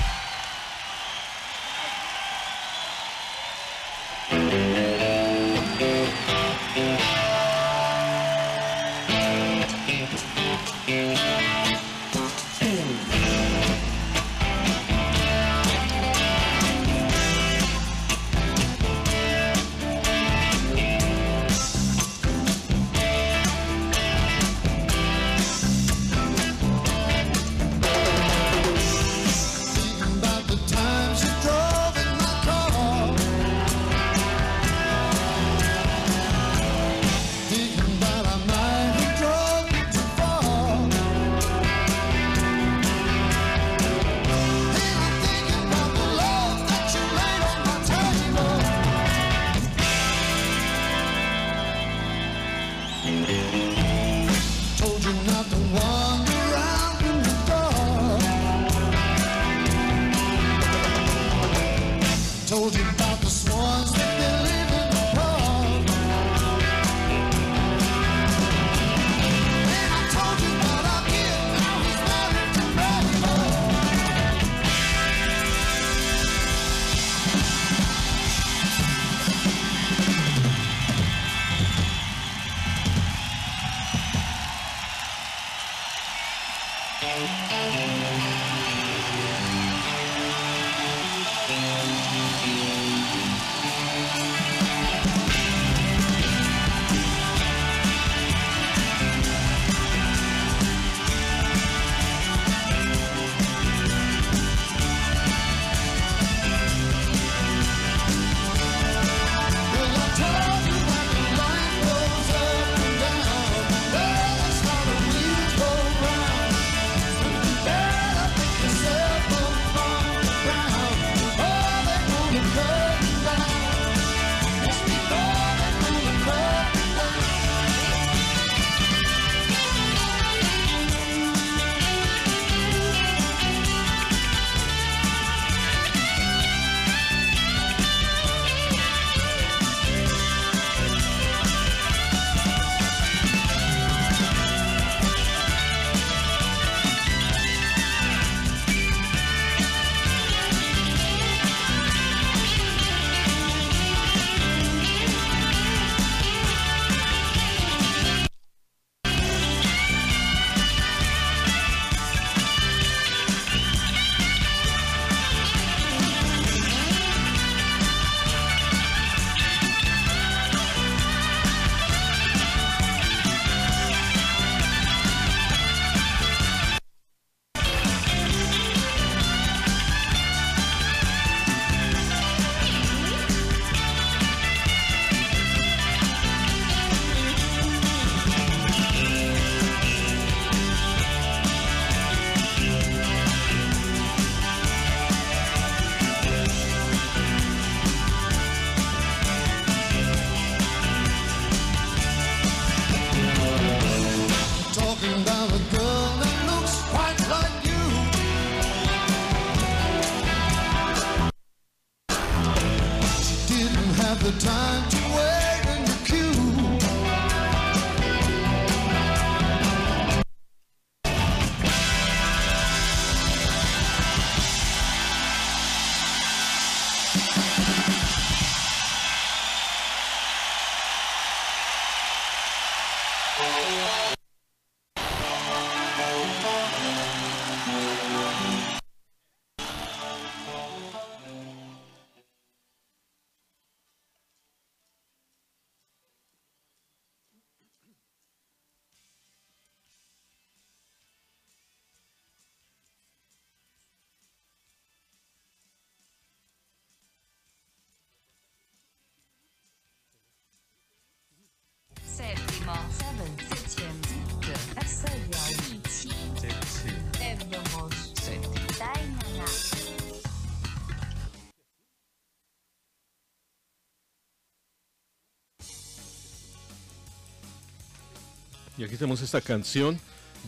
Y aquí tenemos esta canción,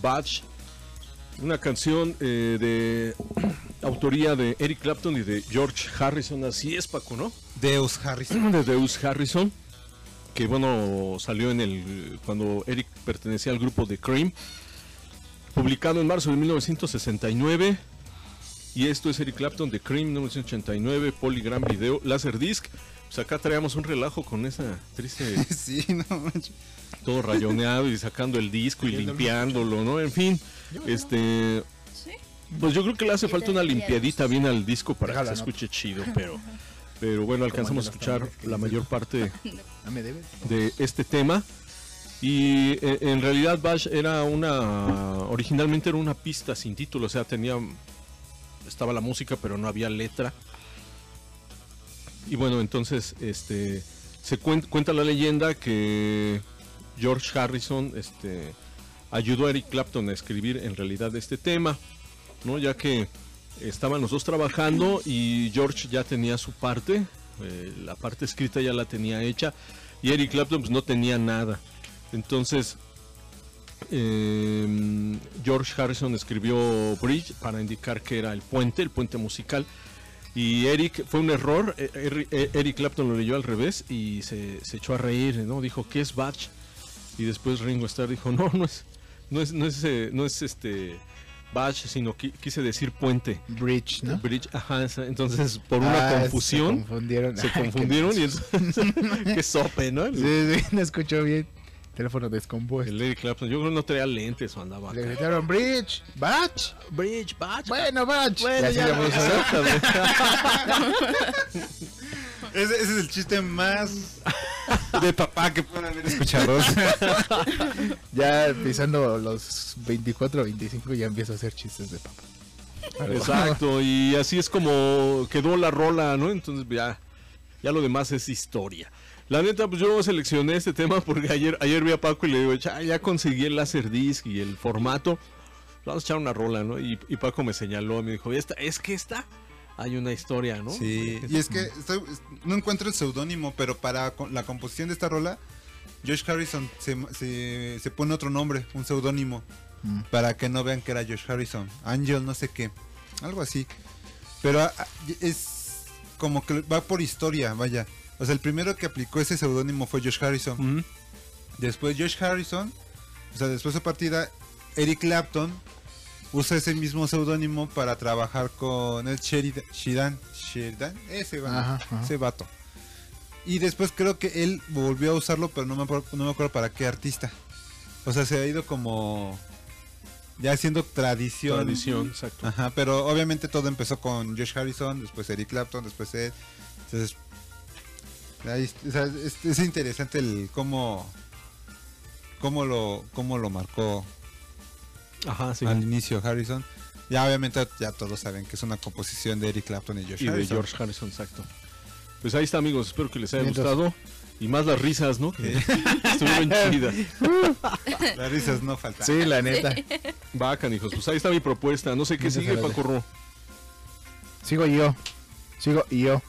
Badge, una canción eh, de [clears throat] autoría de Eric Clapton y de George Harrison, así es Paco, ¿no? Deus Harrison. [clears throat] De Deus Harrison, que bueno, salió en el cuando Eric pertenecía al grupo de Cream, publicado en marzo de 1969. Y esto es Eric Clapton de Cream 1989, Polygram Video, Laserdisc. Pues acá traíamos un relajo con esa triste [laughs] sí, no manches. todo rayoneado y sacando el disco y limpiándolo, ¿no? En fin, este pues yo creo que le hace falta una limpiadita bien al disco para que se escuche chido, pero pero bueno, alcanzamos a escuchar la mayor parte Ah, [laughs] debes. de este tema. Y eh, en realidad Bash era una originalmente era una pista sin título, o sea, tenía estaba la música, pero no había letra. Y bueno, entonces este se cuen- cuenta la leyenda que George Harrison este ayudó a Eric Clapton a escribir en realidad este tema, ¿no? Ya que estaban los dos trabajando y George ya tenía su parte, eh, la parte escrita ya la tenía hecha y Eric Clapton pues, no tenía nada. Entonces eh, George Harrison escribió Bridge para indicar que era el puente, el puente musical. Y Eric, fue un error, eh, Eri- eh, Eric Clapton lo leyó al revés y se, se echó a reír, ¿no? Dijo, ¿qué es Batch? Y después Ringo Starr dijo, no, no es, no es, no es, eh, no es este Batch, sino qui- quise decir puente. Bridge, ¿no? Bridge, ajá, entonces por una Ah, se confusión confundieron. se [laughs] confundieron y entonces, [laughs] qué sope, ¿no? Sí, sí, [laughs] no escuchó bien. Teléfono descompuesto. El Clapton, yo creo que no traía lentes o andaba Le acá. gritaron Bridge, Batch. Bridge, Batch. Bueno, Batch. Bueno, así ya, le [laughs] ese es el chiste más de papá que pueden haber escuchado. [laughs] ya pisando los 24, 25 ya empiezo a hacer chistes de papá. Exacto, y así es como quedó la rola, ¿no? Entonces ya, ya lo demás es historia. La neta, pues yo seleccioné este tema porque ayer, ayer vi a Paco y le digo, "Cha, ya conseguí el Laserdisc y el formato. Vamos a echar una rola, ¿no? Y, y Paco me señaló, me dijo, esta, es que esta hay una historia, ¿no? Sí, y es que estoy- no encuentro el seudónimo, pero para la composición de esta rola, Josh Harrison se, se, se pone otro nombre, un seudónimo, Mm. para que no vean que era Josh Harrison. Angel, no sé qué, algo así. Pero es como que va por historia, vaya. O sea, el primero que aplicó ese seudónimo fue Josh Harrison. Después Josh Harrison, o sea, después de su partida, Eric Clapton usa ese mismo seudónimo para trabajar con el Sheridan, Sheridan, Sheridan, ese, vato, Ajá, ajá. ese vato. Y después creo que él volvió a usarlo, pero no me, acuerdo, no me acuerdo para qué artista. O sea, se ha ido como ya haciendo tradición. Tradición, exacto. Ajá, pero obviamente todo empezó con Josh Harrison, después Eric Clapton, después Ed. Entonces, ahí, o sea, es, es interesante el cómo cómo lo cómo lo marcó Ajá, sí. al inicio Harrison. Ya obviamente ya todos saben que es una composición de Eric Clapton y Josh Y de Harrison. George Harrison, exacto. Pues ahí está, amigos. Espero que les haya Mientras- gustado. Y más las risas, ¿no? Que [laughs] estuvieron chidas. [laughs] Las risas no faltan. Sí, la neta. Va, canijos. Pues ahí está mi propuesta. No sé qué Mientras sigue, Paco Ro. Sigo yo. Sigo yo.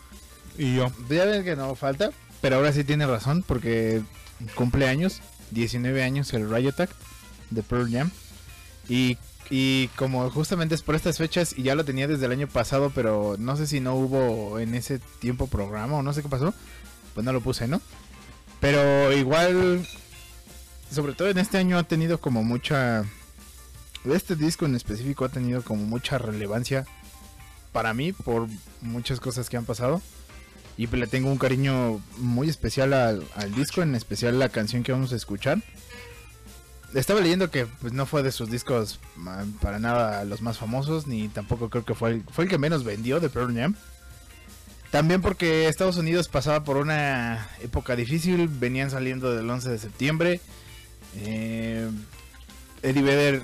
Y yo. Ya ven que no falta, pero ahora sí tiene razón porque cumpleaños, 19 años el Riot de Pearl Jam. Y, y como justamente es por estas fechas y ya lo tenía desde el año pasado, pero no sé si no hubo en ese tiempo programa o no sé qué pasó. pues no lo puse, ¿no? Pero igual, sobre todo en este año ha tenido como mucha... Este disco en específico ha tenido como mucha relevancia para mí por muchas cosas que han pasado. Y pues le tengo un cariño muy especial al, al disco, en especial la canción que vamos a escuchar. Estaba leyendo que pues no fue de sus discos para nada los más famosos, ni tampoco creo que fue el, fue el que menos vendió de Pearl Jam. También porque Estados Unidos pasaba por una época difícil, venían saliendo del 11 de septiembre. Eh, Eddie Vedder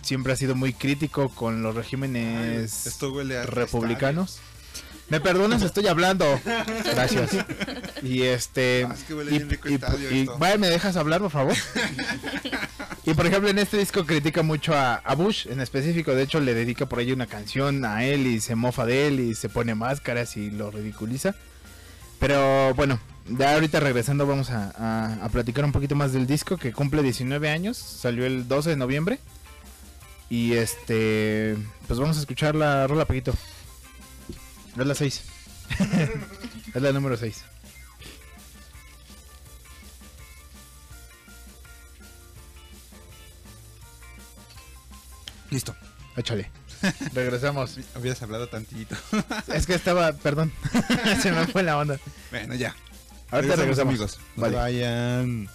siempre ha sido muy crítico con los regímenes Esto huele a republicanos. ¿Me perdonas? Estoy hablando. Gracias. [laughs] Y este. Ah, es que huele y- bien rico y- estadio y- esto. vaya, ¿me dejas hablar, por favor? [laughs] y por ejemplo, en este disco critica mucho a, a Bush en específico. De hecho, le dedica por ahí una canción a él y se mofa de él y se pone máscaras y lo ridiculiza. Pero bueno, ya ahorita regresando, vamos a, a- a platicar un poquito más del disco que cumple 19 años. Salió el 12 de noviembre. Y este. Pues vamos a escuchar la rola, Paquito. Es la 6. [laughs] es la número 6. Listo. Échale. [laughs] Regresamos. Habías hablado tantito. [laughs] Es que estaba, perdón. Se me fue la onda. Bueno, ya. Ahorita regresamos. amigos. No Vale. vayan.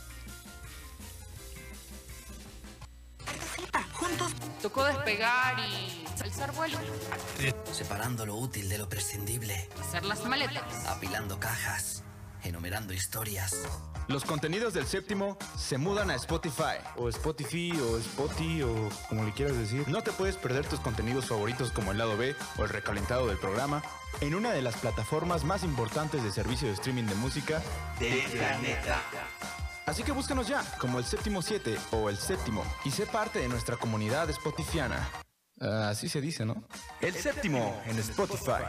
Tocó despegar y alzar vuelo. Separando lo útil de lo prescindible. Hacer las maletas. Apilando cajas. Enumerando historias. Los contenidos del séptimo se mudan a Spotify. O Spotify, o Spotify, o como le quieras decir. No te puedes perder tus contenidos favoritos como el lado B o el recalentado del programa en una de las plataformas más importantes de servicio de streaming de música Del planeta. Así que búscanos ya como el séptimo 7 o el séptimo y sé parte de nuestra comunidad spotifiana. Así se dice, ¿no? El séptimo en Spotify.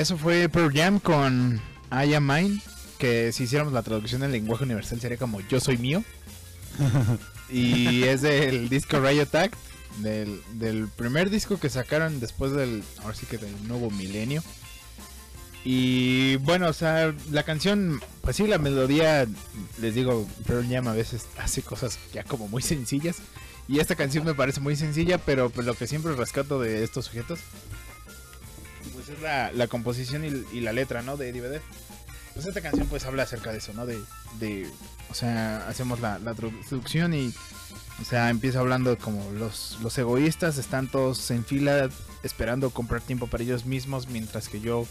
Eso fue Pearl Jam con I Am Mine, que si hiciéramos la traducción en lenguaje universal sería como Yo soy mío. [laughs] y es del disco Riot Attack, del, del primer disco que sacaron después del, ahora sí que del nuevo milenio. Y bueno, o sea, la canción, pues sí, la melodía, les digo, Pearl Jam a veces hace cosas ya como muy sencillas. Y esta canción me parece muy sencilla, pero pues, lo que siempre rescato de estos sujetos la, composición y, la letra, ¿no? De Vedder. Pues esta canción pues habla acerca de eso, ¿no? De, o sea, hacemos la, la traducción y, o sea, empieza hablando como los, los egoístas están todos en fila esperando comprar tiempo para ellos mismos, mientras que yo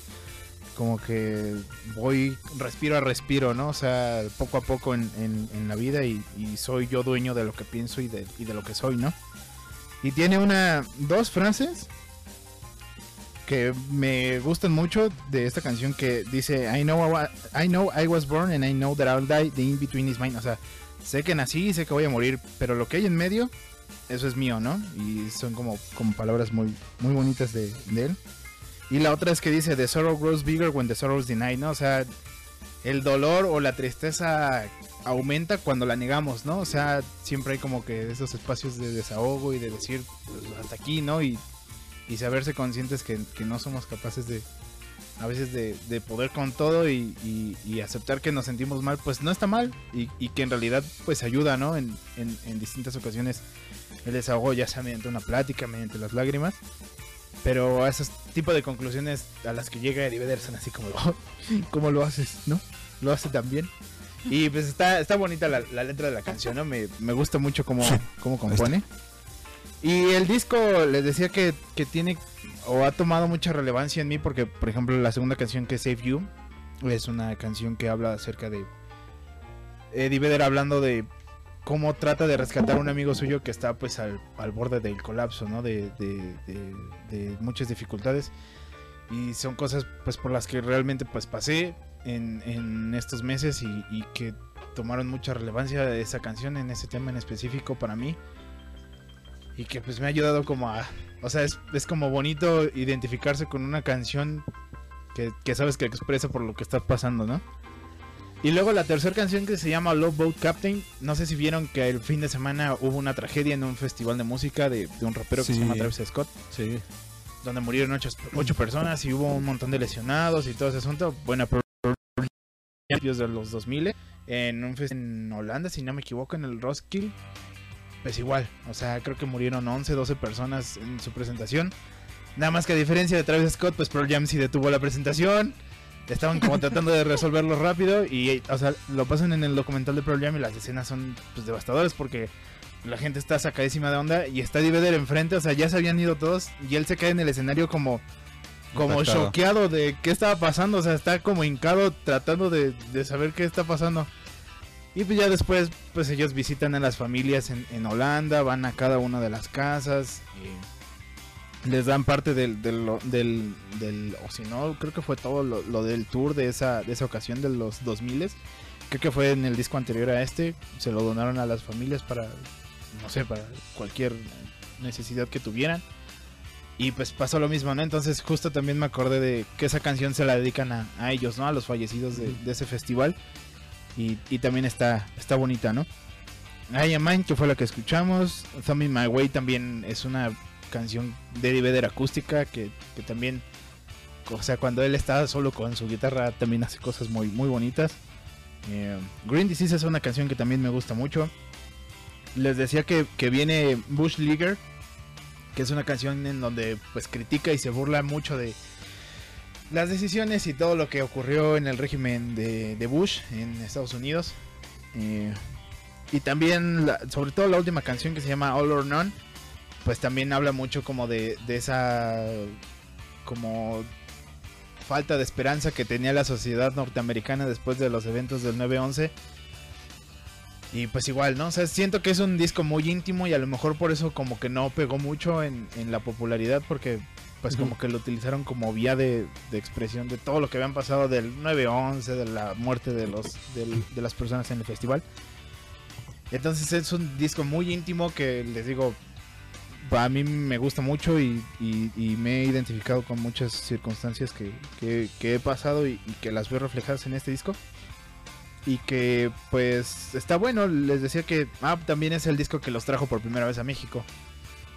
como que voy respiro a respiro, ¿no? O sea, poco a poco en, en- en la vida y, y soy yo dueño de lo que pienso y de, y de lo que soy, ¿no? Y tiene una, dos frases que me gustan mucho de esta canción que dice I know I, I know I was born and I know that I'll die the in between is mine o sea sé que nací y sé que voy a morir pero lo que hay en medio eso es mío no y son como, como palabras muy muy bonitas de, él. Y la otra es que dice the sorrow grows bigger when the sorrow is denied no o sea el dolor o la tristeza aumenta cuando la negamos no o sea siempre hay como que esos espacios de desahogo y de decir pues, hasta aquí no y y saberse conscientes que, que no somos capaces de a veces de, de poder con todo y, y- y aceptar que nos sentimos mal, pues no está mal y, y que en realidad pues ayuda, ¿no? En, en- en distintas ocasiones el desahogo ya sea mediante una plática, mediante las lágrimas, pero a esos tipo de conclusiones a las que llega Eddie son así como, "Oh, [laughs] ¿cómo lo haces? ¿No? Lo hace tan bien. Y pues está, está bonita la, la letra de la canción, ¿no? Me, me gusta mucho cómo, cómo compone. Y el disco les decía que, que tiene o ha tomado mucha relevancia en mí porque, por ejemplo, la segunda canción que es Save You es una canción que habla acerca de Eddie Vedder hablando de cómo trata de rescatar a un amigo suyo que está pues al, al borde del colapso, ¿no? De, de- de- de muchas dificultades. Y son cosas pues por las que realmente pues pasé en, en estos meses y, y que tomaron mucha relevancia esa canción en ese tema en específico para mí y que pues me ha ayudado como a... O sea, es, es como bonito identificarse con una canción que, que sabes que expresa por lo que está pasando, ¿no? Y luego la tercera canción que se llama Love Boat Captain, no sé si vieron que el fin de semana hubo una tragedia en un festival de música de, de un rapero que se llama Travis Scott. Sí. Donde murieron ocho, ocho personas y hubo un montón de lesionados y todo ese asunto. Bueno, principios de los 2000 en un festival en Holanda, si no me equivoco, en el Roskilde. Pues igual, o sea, creo que murieron 11, 12 personas en su presentación. Nada más que a diferencia de Travis Scott, pues Pearl Jam sí detuvo la presentación. Estaban como [laughs] tratando de resolverlo rápido y, o sea, lo pasan en el documental de Pearl Jam y las escenas son pues devastadoras porque la gente está sacadísima de onda y está Eddie Vedder enfrente, o sea, ya se habían ido todos y él se cae en el escenario como como choqueado de qué estaba pasando, o sea, está como hincado tratando de, de saber qué está pasando. Y pues ya después, pues ellos visitan a las familias en, en Holanda, van a cada una de las casas, y les dan parte del, del, del, del- o si no, creo que fue todo lo, lo del tour de esa, de esa ocasión de los 2000 Creo que fue en el disco anterior a este, se lo donaron a las familias para, no sé, para cualquier necesidad que tuvieran. Y pues pasó lo mismo, ¿no? Entonces justo también me acordé de que esa canción se la dedican a, a ellos, ¿no? A los fallecidos de, de ese festival. Y, también está, está bonita, ¿no? I Am Mine, que fue la que escuchamos. Thumbing My Way también es una canción de Vedder acústica que, que también, o sea, cuando él está solo con su guitarra también hace cosas muy, muy bonitas. Eh, Green Disease es una canción que también me gusta mucho. Les decía que, que viene Bush Leaguer, que es una canción en donde pues critica y se burla mucho de las decisiones y todo lo que ocurrió en el régimen de, Bush en Estados Unidos. Eh, y también, la- sobre todo la última canción que se llama All or None, pues también habla mucho como de, esa como falta de esperanza que tenía la sociedad norteamericana después de los eventos del 9-11. Y pues igual, ¿no? O sea, siento que es un disco muy íntimo y a lo mejor por eso como que no pegó mucho en la popularidad porque pues como que lo utilizaron como vía de, de expresión de todo lo que habían pasado del 9-11, de la muerte de, los, del- de las personas en el festival. Entonces es un disco muy íntimo que les digo, a mí me gusta mucho y, me he identificado con muchas circunstancias que, que- que he pasado y, y que las veo reflejadas en este disco. Y que pues está bueno, les decía que ah, también es el disco que los trajo por primera vez a México.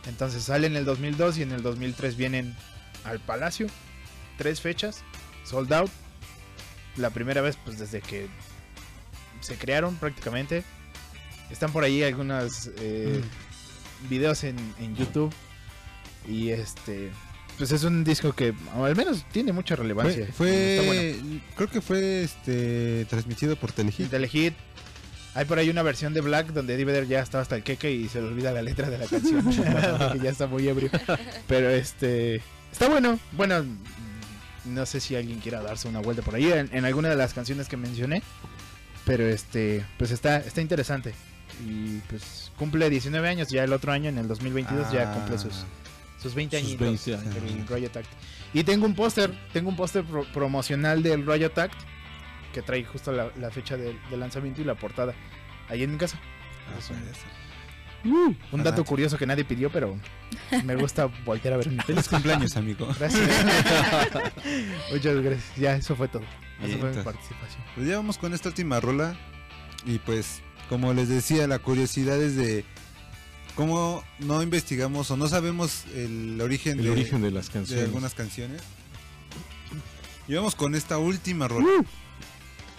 Entonces sale en el 2002 y en el 2003 vienen al Palacio. Tres fechas, sold out. La primera vez pues desde que se crearon prácticamente. Están por ahí algunos eh, videos en, en YouTube. Y este... Pues es un disco que al menos tiene mucha relevancia. Fue, Está fue bueno. creo que fue este transmitido por Telehit. Telehit. Hay por ahí una versión de Black donde Eddie Vedder ya estaba hasta el queque y se le olvida la letra de la canción. [laughs] porque ya está muy ebrio. Pero este. Está bueno. Bueno, no sé si alguien quiera darse una vuelta por ahí en, en alguna de las canciones que mencioné. Pero este. Pues está, está interesante. Y pues cumple 19 años. Ya el otro año, en el 2022, ya cumple sus, sus 20 Sus añitos. 20 años. El Riot Act. Y tengo un póster. Tengo un póster pro- promocional del Riot Act. Que trae justo la, la fecha de, de lanzamiento y la portada. Ahí en mi casa. Es un- Uh, un dato curioso que nadie pidió, pero me gusta voltear a ver. [laughs] Feliz cumpleaños, amigo. Gracias. [laughs] Muchas gracias. Ya, eso fue todo. Bien, fue mi participación. Pues ya vamos con esta última rola. Y pues, como les decía, la curiosidad es de cómo no investigamos o no sabemos el origen, El de, origen de las de canciones. algunas canciones. Y vamos con esta última rola.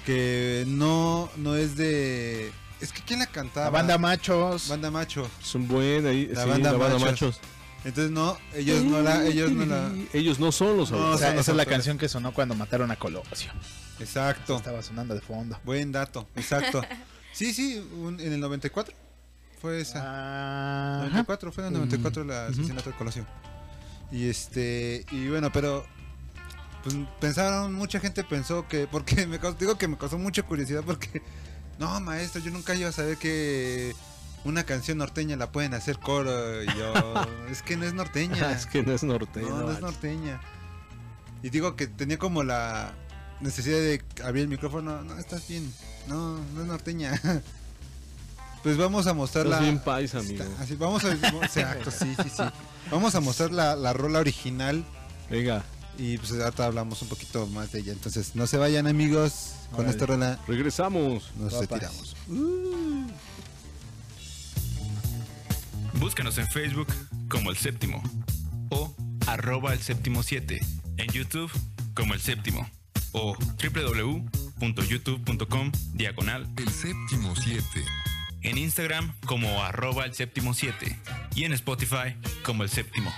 Uh. Que no, no es de. Es que ¿quién la cantaba? La banda Machos. Banda Macho. Es un buen ahí. La sí, banda la banda Machos. machos. Entonces no, ellos no la, ellos no la. Ellos no son los No, O autores. sea, son los esa es la autores. canción que sonó cuando mataron a Colosio. Exacto. Estaba sonando de fondo. Buen dato, exacto. [laughs] Sí, sí, un- en el 94 fue esa. Ah, Ajá. 94 fue en el 94 el asesinato de Colosio. Y este, y bueno, pero pues pensaron, mucha gente pensó que, porque [laughs] me causó, digo que me causó mucha curiosidad porque, no, maestro, yo nunca iba a saber que una canción norteña la pueden hacer coro. Y yo, [laughs] es que no es norteña. es que no es norteño. No, no es norteña. Y digo que tenía como la necesidad de abrir el micrófono. No, estás bien. No, no es norteña. [laughs] Pues vamos a mostrar la. bien paisa, amigo. Está- así, vamos a. Exacto, sí, sí, sí. Vamos a mostrar la, la rola original. Venga. Y pues ahorita hablamos un poquito más de ella. Entonces, no se vayan, amigos. Con Órale. esta rola Regresamos. nos Papas. retiramos. Búscanos en Facebook como El Séptimo o arroba El Séptimo 7, en YouTube como El Séptimo o www.youtube.com diagonal El séptimo 7. en Instagram como arroba El Séptimo 7 y en Spotify como El Séptimo.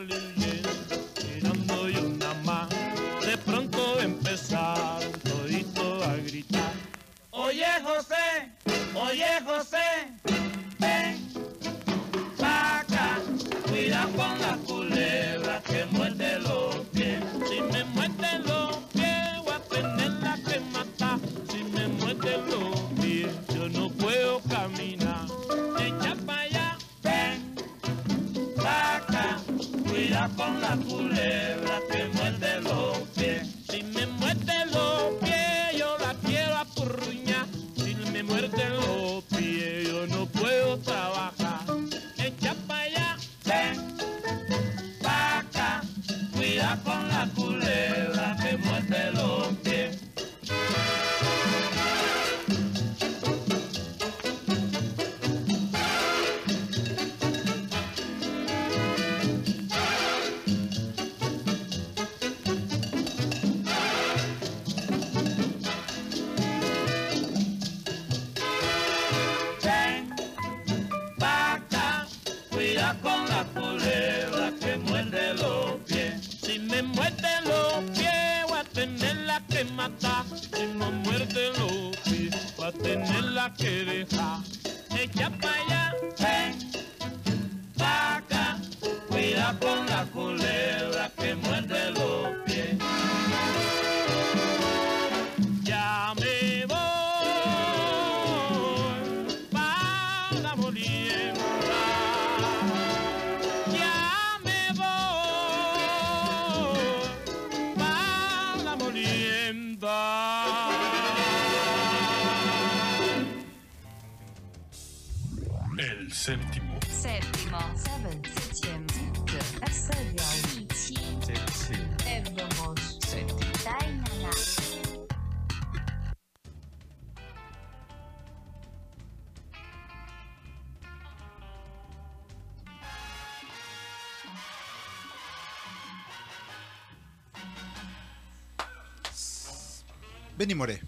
Gente Benny Moré.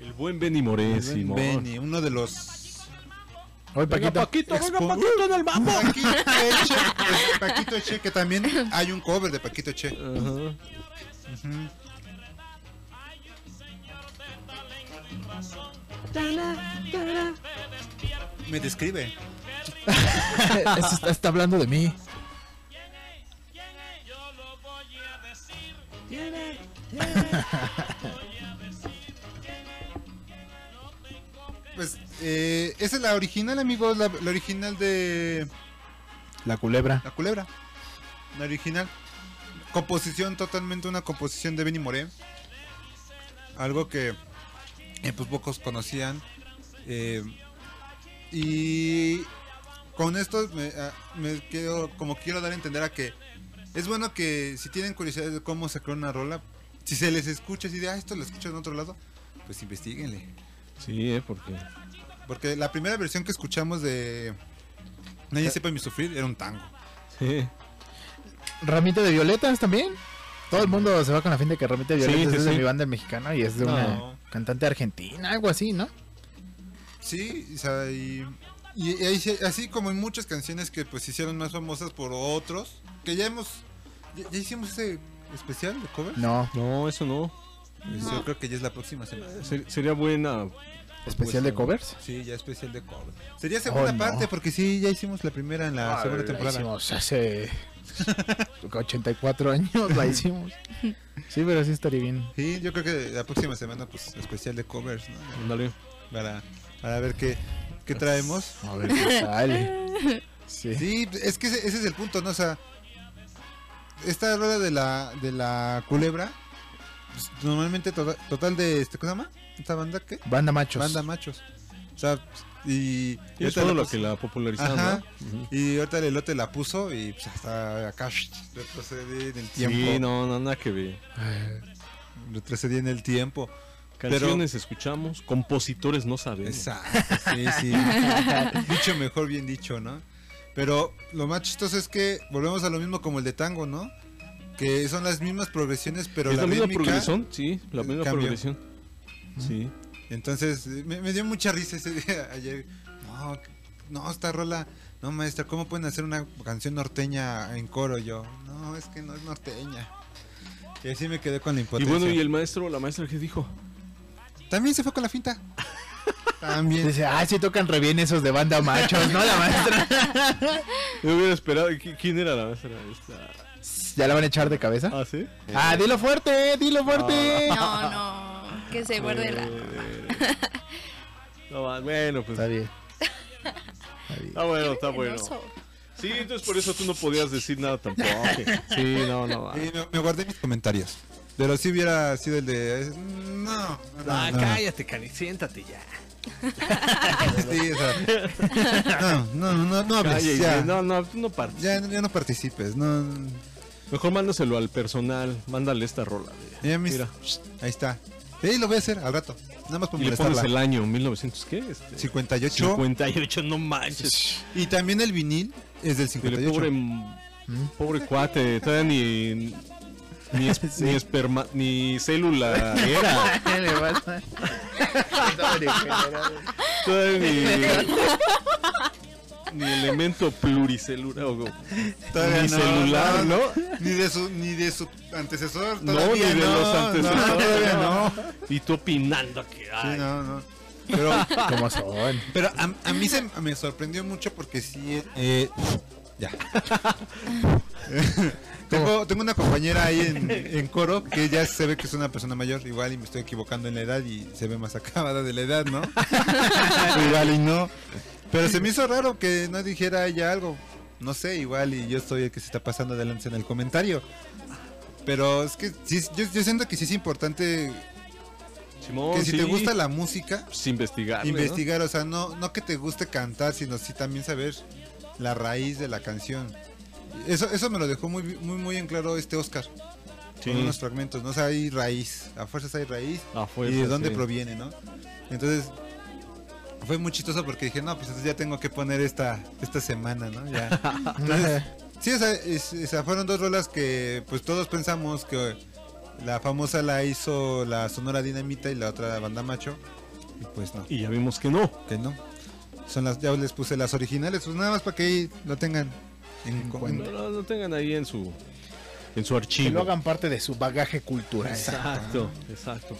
El buen Benny Moré, Simón. Benny, uno de los. Hoy Venga, Paquito. Paquito, venga, Expo- Paquito en el mambo. Paquito Eche, pues, Paquito Eche, que también hay un cover de Paquito Eche. Ajá. Ujú. Me describe. [laughs] Eso está, está hablando de mí. [laughs] eh, esa es la original, amigos. La, la original de La culebra. La Culebra. La original. Composición, totalmente una composición de Benny Moré. Algo que eh, pues pocos conocían. Eh, y con esto me, ah, me quiero, como quiero dar a entender a que es bueno que si tienen curiosidad de cómo se crea una rola, si se les escucha, si de ah, esto lo escucho en otro lado, pues investiguenle. Sí, eh, porque. Porque la primera versión que escuchamos de Nadie sepa mi sufrir era un tango. Sí. Ramita de Violetas también. Todo el mundo se va con la fin de que Ramita de Violetas sí, es de sí. mi banda mexicana y es de No. una cantante argentina, algo así, ¿no? Sí, o sea, y, y- así como en muchas canciones que pues se hicieron más famosas por otros, que ya hemos, ya, ya hicimos ese especial de cover. No. No, eso no. Pues yo creo que ya es la próxima semana. Ser- sería buena. ¿Especial de covers? Sí, ya especial de cover. Sería segunda Oh, no. parte porque sí, ya hicimos la primera en la Ah, segunda la temporada. hicimos hace [laughs] 84 años la hicimos. [laughs] Sí, pero sí estaría bien. Sí, yo creo que la próxima semana pues especial de covers, ¿no? Para, para ver qué, qué traemos. A ver qué sale. [laughs] Sí. Sí, es que ese, ese es el punto, ¿no? O sea, esta rueda de la, de la culebra, pues, normalmente to- total de, este, ¿cómo se llama? ¿Esta banda qué? Banda Machos. Banda machos. O sea, y... Y es todo lo que la popularizaron. Ajá. ¿no? Ujú. Y ahorita el elote la puso y pues hasta acá retrocedí en el tiempo. Sí, no, no, nada que ver. Retrocedí en el tiempo. Canciones escuchamos, compositores no sabemos. Exacto, sí, sí. [laughs] dicho mejor, bien dicho, ¿no? Pero lo más chistoso es que volvemos a lo mismo como el de tango, ¿no? Que son las mismas progresiones, pero ¿Es la, la misma rítmica progresión? Sí, la misma cambió. progresión. Sí. Entonces, me, me dio mucha risa ese día [laughs] ayer. No, no, esta rola, no maestra, ¿cómo pueden hacer una canción norteña en coro? Yo, no, es que no es norteña. Y así me quedé con la Y impotencia. bueno, ¿y el maestro, la maestra qué dijo? También se fue con la finta. [laughs] También. Dice, ah, sí tocan re bien esos de banda machos, ¿no? La maestra. [laughs] Yo hubiera esperado. ¿qui- ¿Quién era la maestra? Esta- ¿Ya la van a echar de cabeza? Ah, sí. Ah, dilo fuerte, dilo fuerte. No, no, que se guarde la... [laughs] No, bueno, pues. Está bien. Está bueno, está bueno. Penoso. Sí, entonces por eso tú no podías decir nada tampoco. [laughs] Sí, no, no. Sí, me, me guardé mis comentarios. Pero si hubiera sido el de. No, no, Ah, no. cállate, Cani, siéntate ya. [laughs] Sí, o sea, no, no, no, no hables. Cállate, ya. no, no, tú no partes. Ya, ya no participes. No. Mejor mándaselo al personal, mándale esta rola. de- Ya mis- Mira. Ahí está. Sí, lo voy a hacer al rato. Nada más por Y le pones molestarla. el año, 1900, ¿qué? Este, 58. 58, no manches. Y también el vinil es del El 58. pobre, pobre cuate, todavía ni, ni, es- [laughs] ni esperma, ni célula era. [laughs] ¿Qué le pasa? Todavía ni, [laughs] ni elemento pluricelular o Todavía ni celular, ¿no? Ni de su, ni de su antecesor. No, ni de no, los antecesores. No, todavía no. [laughs] Y tú opinando que Sí, ay, no, no. Pero, ¿Cómo son? pero a, a mí se me sorprendió mucho porque sí. Eh, ya. [laughs] tengo, tengo una compañera ahí en, en coro que ya se ve que es una persona mayor, igual y me estoy equivocando en la edad y se ve más acabada de la edad, ¿no? [laughs] igual y no. Pero se me hizo raro que no dijera ella algo. No sé, igual y yo soy el que se está pasando adelante en el comentario. Pero es que sí, yo, yo siento que sí es importante Simón, que si sí, te gusta la música, pues investigar. investigar, o sea, no, no que te guste cantar, sino sí también saber la raíz de la canción. Eso, eso me lo dejó muy, muy, muy en claro este Oscar. Sí. Con unos fragmentos, ¿no? O sea, hay raíz, a fuerzas hay raíz. A y fuerzas, de dónde sí. proviene, ¿no? Entonces, fue muy chistoso porque dije, no, pues entonces ya tengo que poner esta, esta semana, ¿no? Ya. [laughs] Entonces, sí, o sea, es- o sea, fueron dos rolas que pues todos pensamos que la famosa la hizo la Sonora Dinamita y la otra la Banda Macho. Y pues no. Y ya vimos que no. Que no. Son las, ya les puse las originales, pues nada más para que ahí lo tengan en, cu- en- No, no, no tengan ahí en su en su Que archivo. lo hagan parte de su bagaje cultural. Exacto, exacto.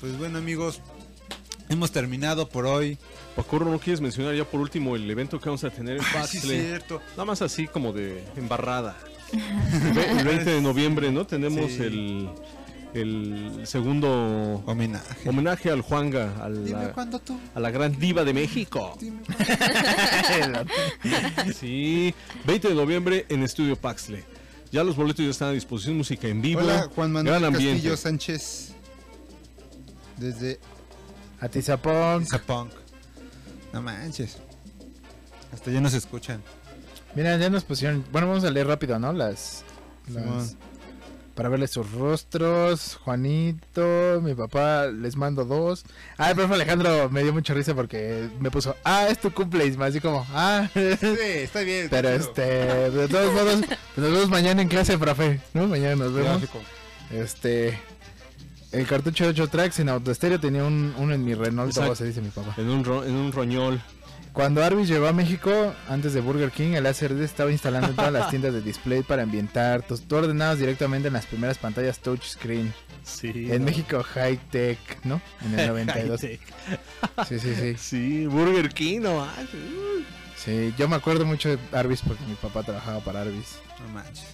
Pues bueno amigos, hemos terminado por hoy. Pacorro, ¿no quieres mencionar ya por último el evento que vamos a tener en Ah, sí, cierto. Nada más así como de embarrada. [laughs] El 20 de noviembre, ¿no? Tenemos Sí. el, el segundo homenaje. homenaje al Juanga, a Dime la, cuándo tú. a la gran diva de México. [laughs] Sí, 20 de noviembre en Estudio Paxle. Ya los boletos ya están a disposición, música en vivo. Hola Juan Manuel gran ambiente. Castillo Sánchez. Desde Atizapunk. Zapunk. No manches. Hasta ya nos escuchan. Mira, ya nos pusieron. Bueno, vamos a leer rápido, ¿no? Las. para verles sus rostros. Juanito, mi papá, les mando dos. Ah, el profe Alejandro me dio mucha risa porque me puso, ah, es tu cumpleaños, así como, ah. Sí, está bien. Pero este, de todos modos, nos vemos mañana en clase, profe, ¿no? Mañana nos vemos. Gráfico. Este, el cartucho de 8 tracks en autoestéreo tenía un, uno en mi Renault, Exacto. se dice mi papá. En un, ro- en un roñol. Cuando Arby's llegó a México, antes de Burger King, el ACRD estaba instalando en todas las [laughs] tiendas de display para ambientar. Tú, tú ordenabas directamente en las primeras pantallas touchscreen. Sí. En ¿no? México, high tech, ¿no? En el [laughs] 92. High-tech. Sí, sí, sí. [laughs] Sí, Burger King, no manches. Sí, yo me acuerdo mucho de Arby's porque mi papá trabajaba para Arby's. No manches.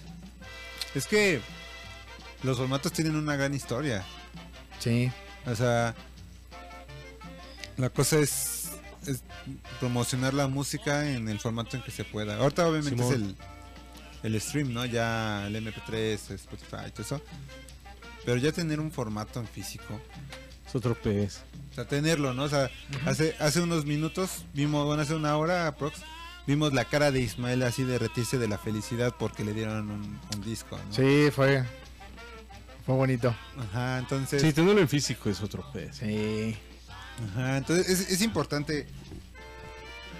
Es que los formatos tienen una gran historia. Sí. O sea, la cosa es, es promocionar la música en el formato en que se pueda. Ahorita obviamente Simón. es el, el stream, ¿no? Ya el MP3, Spotify, todo eso. Pero ya tener un formato en físico. Es otro pez. O sea, tenerlo, ¿no? O sea, hace, hace unos minutos vimos, bueno, hace una hora aprox, vimos la cara de Ismael así derretirse de la felicidad porque le dieron un, un disco, ¿no? Sí, fue. Fue bonito. Ajá, entonces. Sí, tenerlo en físico es otro pez. Sí. Ajá, entonces es, es importante.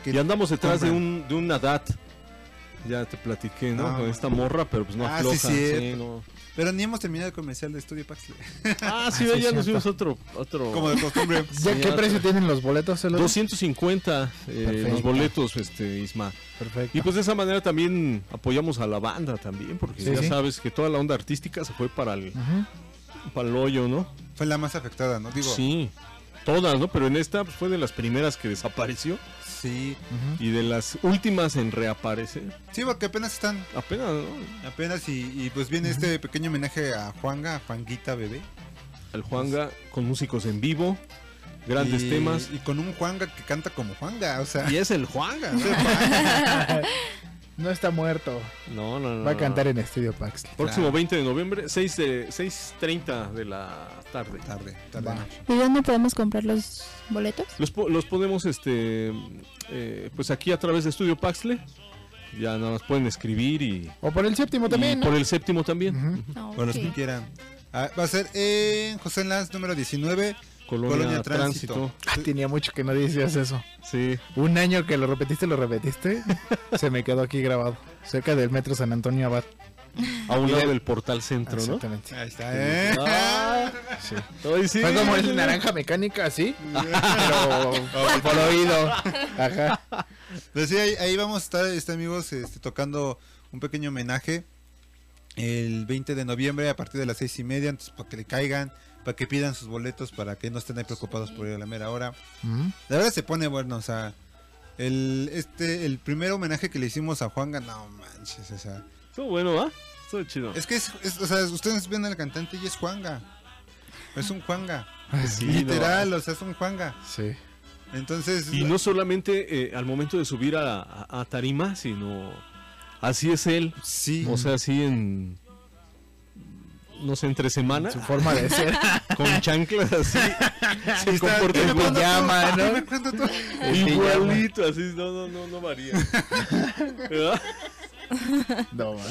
que Y andamos detrás de un, de un Nadat. Ya te platiqué, ¿no? Ah. Con esta morra, pero pues no Ah, afloja. sí, sí, no. Pero ni hemos terminado el comercial de Estudio Paxley. Ah, [laughs] sí, sí, ya nos vimos otro, otro. Como de costumbre. [laughs] ¿Ya Sí, qué otro. precio tienen los boletos? Celos? 250 eh, los boletos, este, Isma. Perfecto. Y pues de esa manera también apoyamos a la banda también, porque Sí, ya sí. sabes que toda la onda artística se fue para el, Ujú. para el hoyo, ¿no? Fue la más afectada, ¿no? Digo, Sí, todas, ¿no? Pero en esta pues, fue de las primeras que desapareció sí. Y de las últimas en reaparecer. Sí, porque apenas están. Apenas, ¿no? Apenas y, y pues viene este pequeño homenaje a Juanga, a Juanguita Bebé. El Juanga con músicos en vivo, grandes Y- temas. Y con un Juanga que canta como Juanga, o sea. Y es el Juanga, ¿no? [laughs] No está muerto. No, no, no. Va a no. cantar en Estudio Pax. Próximo 20 de noviembre, 6 de 6.30 de la tarde. Tarde, tarde. Noche. ¿Y dónde podemos comprar los boletos? Los, po- los ponemos este, eh, pues aquí a través de Estudio Paxle. Ya nada más pueden escribir y, O por el séptimo y también, ¿no? por el séptimo también. Ujú. No, Por los que quieran. Ah, va a ser en José Lanz número 19, Colonia, Colonia Tránsito. Tránsito. Ah, tenía mucho que no decías eso. Sí. Un año que lo repetiste, lo repetiste. [laughs] se me quedó aquí grabado. Cerca del metro San Antonio Abad. A un lado de- del portal centro, ¿no? Exactamente. Ahí está, ¿eh? Ah, Sí. sí. Fue como el naranja mecánica, así. pero por oído. Ajá. Pues sí, ahí, ahí vamos a estar, este, amigos, este, tocando un pequeño homenaje el 20 de noviembre a partir de las seis y media, entonces para que le caigan, para que pidan sus boletos, para que no estén ahí preocupados por ir a la mera hora. Mm. La verdad se pone bueno, o sea, el, este, el primer homenaje que le hicimos a Juanga, no manches, o sea, Estuvo bueno, ¿va? Estuvo chido. es que es, es- o sea, ustedes ven al cantante y es Juanga, es un Juanga, Sí, literal, o sea, es un Juanga, Sí. entonces... Y no solamente eh, al momento de subir a, a- a tarima, sino así es él. Sí. O sea, así en. No sé, entre semana. Su forma de ser. [laughs] Con chanclas así. se comporta igual. llama, ¿no? tú. Igualito, así. No, no, no, no varía. ¿Verdad? No, ma.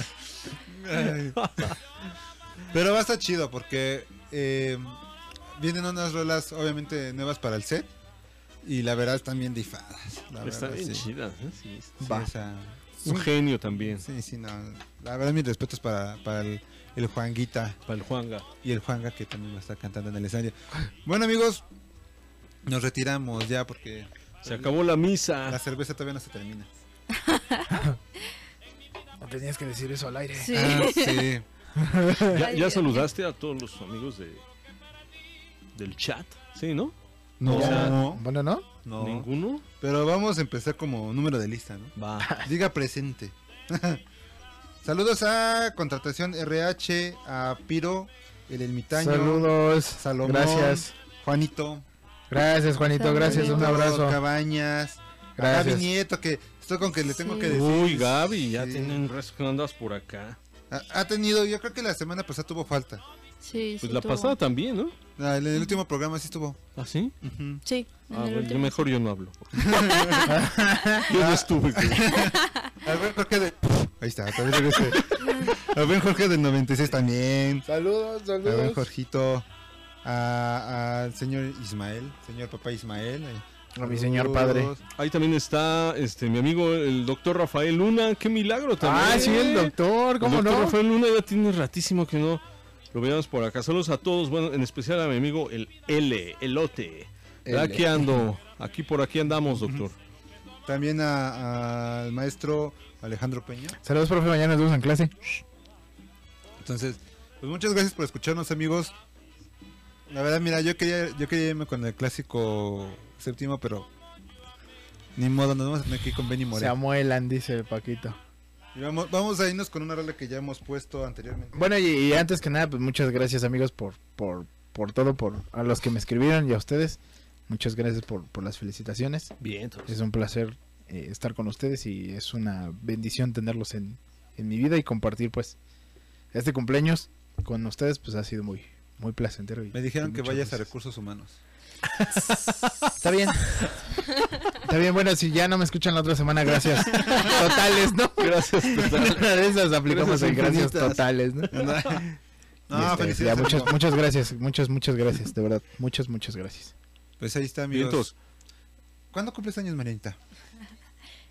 Ay. Pero va a estar chido porque eh, vienen unas rolas obviamente nuevas para el set y la verdad están bien difadas. La Está verdad, bien sí. chida. ¿eh? Sí, sí. Sí, Va. o sea, Un genio también. sí, sí, no. La verdad mis respetos para, para el, el Juanguita Para el Juanga. y el Juanga que también va a estar cantando en el escenario. Bueno amigos, nos retiramos ya porque Se acabó la misa. la cerveza todavía no se termina. [laughs] No tenías que decir eso al aire. Sí. Ah, sí. ¿Ya, ya saludaste a todos los amigos de del chat? Sí, ¿no? No, O sea, Bueno, ¿no? no. ¿Ninguno? Pero vamos a empezar como número de lista, ¿no? Va. Diga presente. [laughs] Saludos a Contratación RH, a Piro, el Ermitaño, Saludos. Salomón, Gracias. Juanito, Gracias, Juanito. Gracias. Un abrazo. Cabañas, a Gracias. Gaby Nieto, que estoy con que le tengo Sí. que decir. Uy, Gaby, ya Sí. tienen andas por acá. Ha, ha tenido, yo creo que la semana pasada tuvo falta. Sí, Pues sí la tuvo. pasada también, ¿no? Ah, En el último programa sí estuvo. ¿Ah, sí? Sí, Ah, bueno, yo mejor yo no hablo. [laughs] yo no estuve. Jorge de... Ahí está, también regresé. Al buen Jorge del 96 también. Saludos, Al buen saludos. Jorgito. a- Al señor Ismael, señor papá Ismael. eh. A mi señor Saludos. padre. Ahí también está este mi amigo el doctor Rafael Luna. ¡Qué milagro también! Ah, sí, el doctor. ¿Cómo el doctor no? Rafael Luna ya tiene ratísimo que no lo veamos por acá. Saludos a todos, bueno, en especial a mi amigo el L, Elote. L. Aquí ando, aquí por aquí andamos, doctor. También a- al maestro Alejandro Peña. Saludos, profe. Mañana nos vemos en clase. Entonces, pues muchas gracias por escucharnos, amigos. La verdad, mira, yo quería, yo quería irme con el clásico séptimo, pero ni modo, nos vamos a tener que ir con Benny Se Moreno. amuelan, dice Paquito. Y vamos, vamos a irnos con una rola que ya hemos puesto anteriormente. Bueno, y, y antes que nada, pues muchas gracias, amigos, por, por, por todo, por a los que me escribieron y a ustedes. Muchas gracias por, por las felicitaciones. Bien, Es un placer eh, estar con ustedes y es una bendición tenerlos en, en mi vida y compartir, pues, este cumpleaños con ustedes, pues ha sido muy, muy placentero. y- Me dijeron y que vayas a recursos humanos. Está bien. Está bien, bueno, si ya no me escuchan la otra semana, gracias. [laughs] Totales, ¿no? Gracias. [laughs] Una de esas aplicamos Gracias en gracias totales, ¿no? No, [laughs] este, felicidades, ya, muchas, muchas gracias, muchas, muchas gracias, de verdad. Muchas, muchas gracias. Pues ahí está, amigos. ¿Cuándo cumples años, Marianita?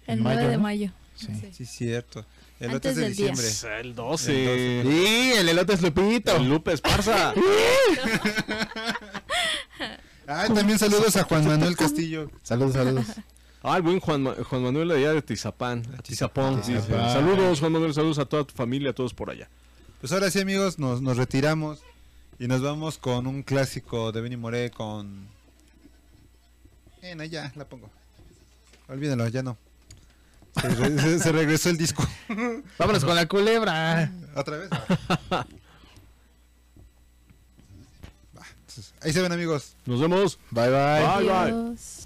El En 9 mayo, de ¿no? mayo. Sí. Sí, cierto. El Antes otro es de del día. diciembre. El 12. Sí, el elote es Lupito. El Lupe Esparza. Ah, [laughs] también saludos a Juan Manuel Castillo. Saludos, saludos. Ah, el buen Juan, Ma- Juan Manuel allá de Tizapán. Tizapán. Saludos, Juan Manuel. Saludos a toda tu familia, a todos por allá. Pues ahora sí, amigos, nos, nos retiramos y nos vamos con un clásico de Benny Moré con... Eh, no, ya, la pongo. Olvídenlo, ya no. Se, re- se- se regresó el disco. Vámonos con la culebra. ¿Otra vez? Ahí se ven, amigos. Nos vemos. Bye, bye. Bye, bye. Adiós.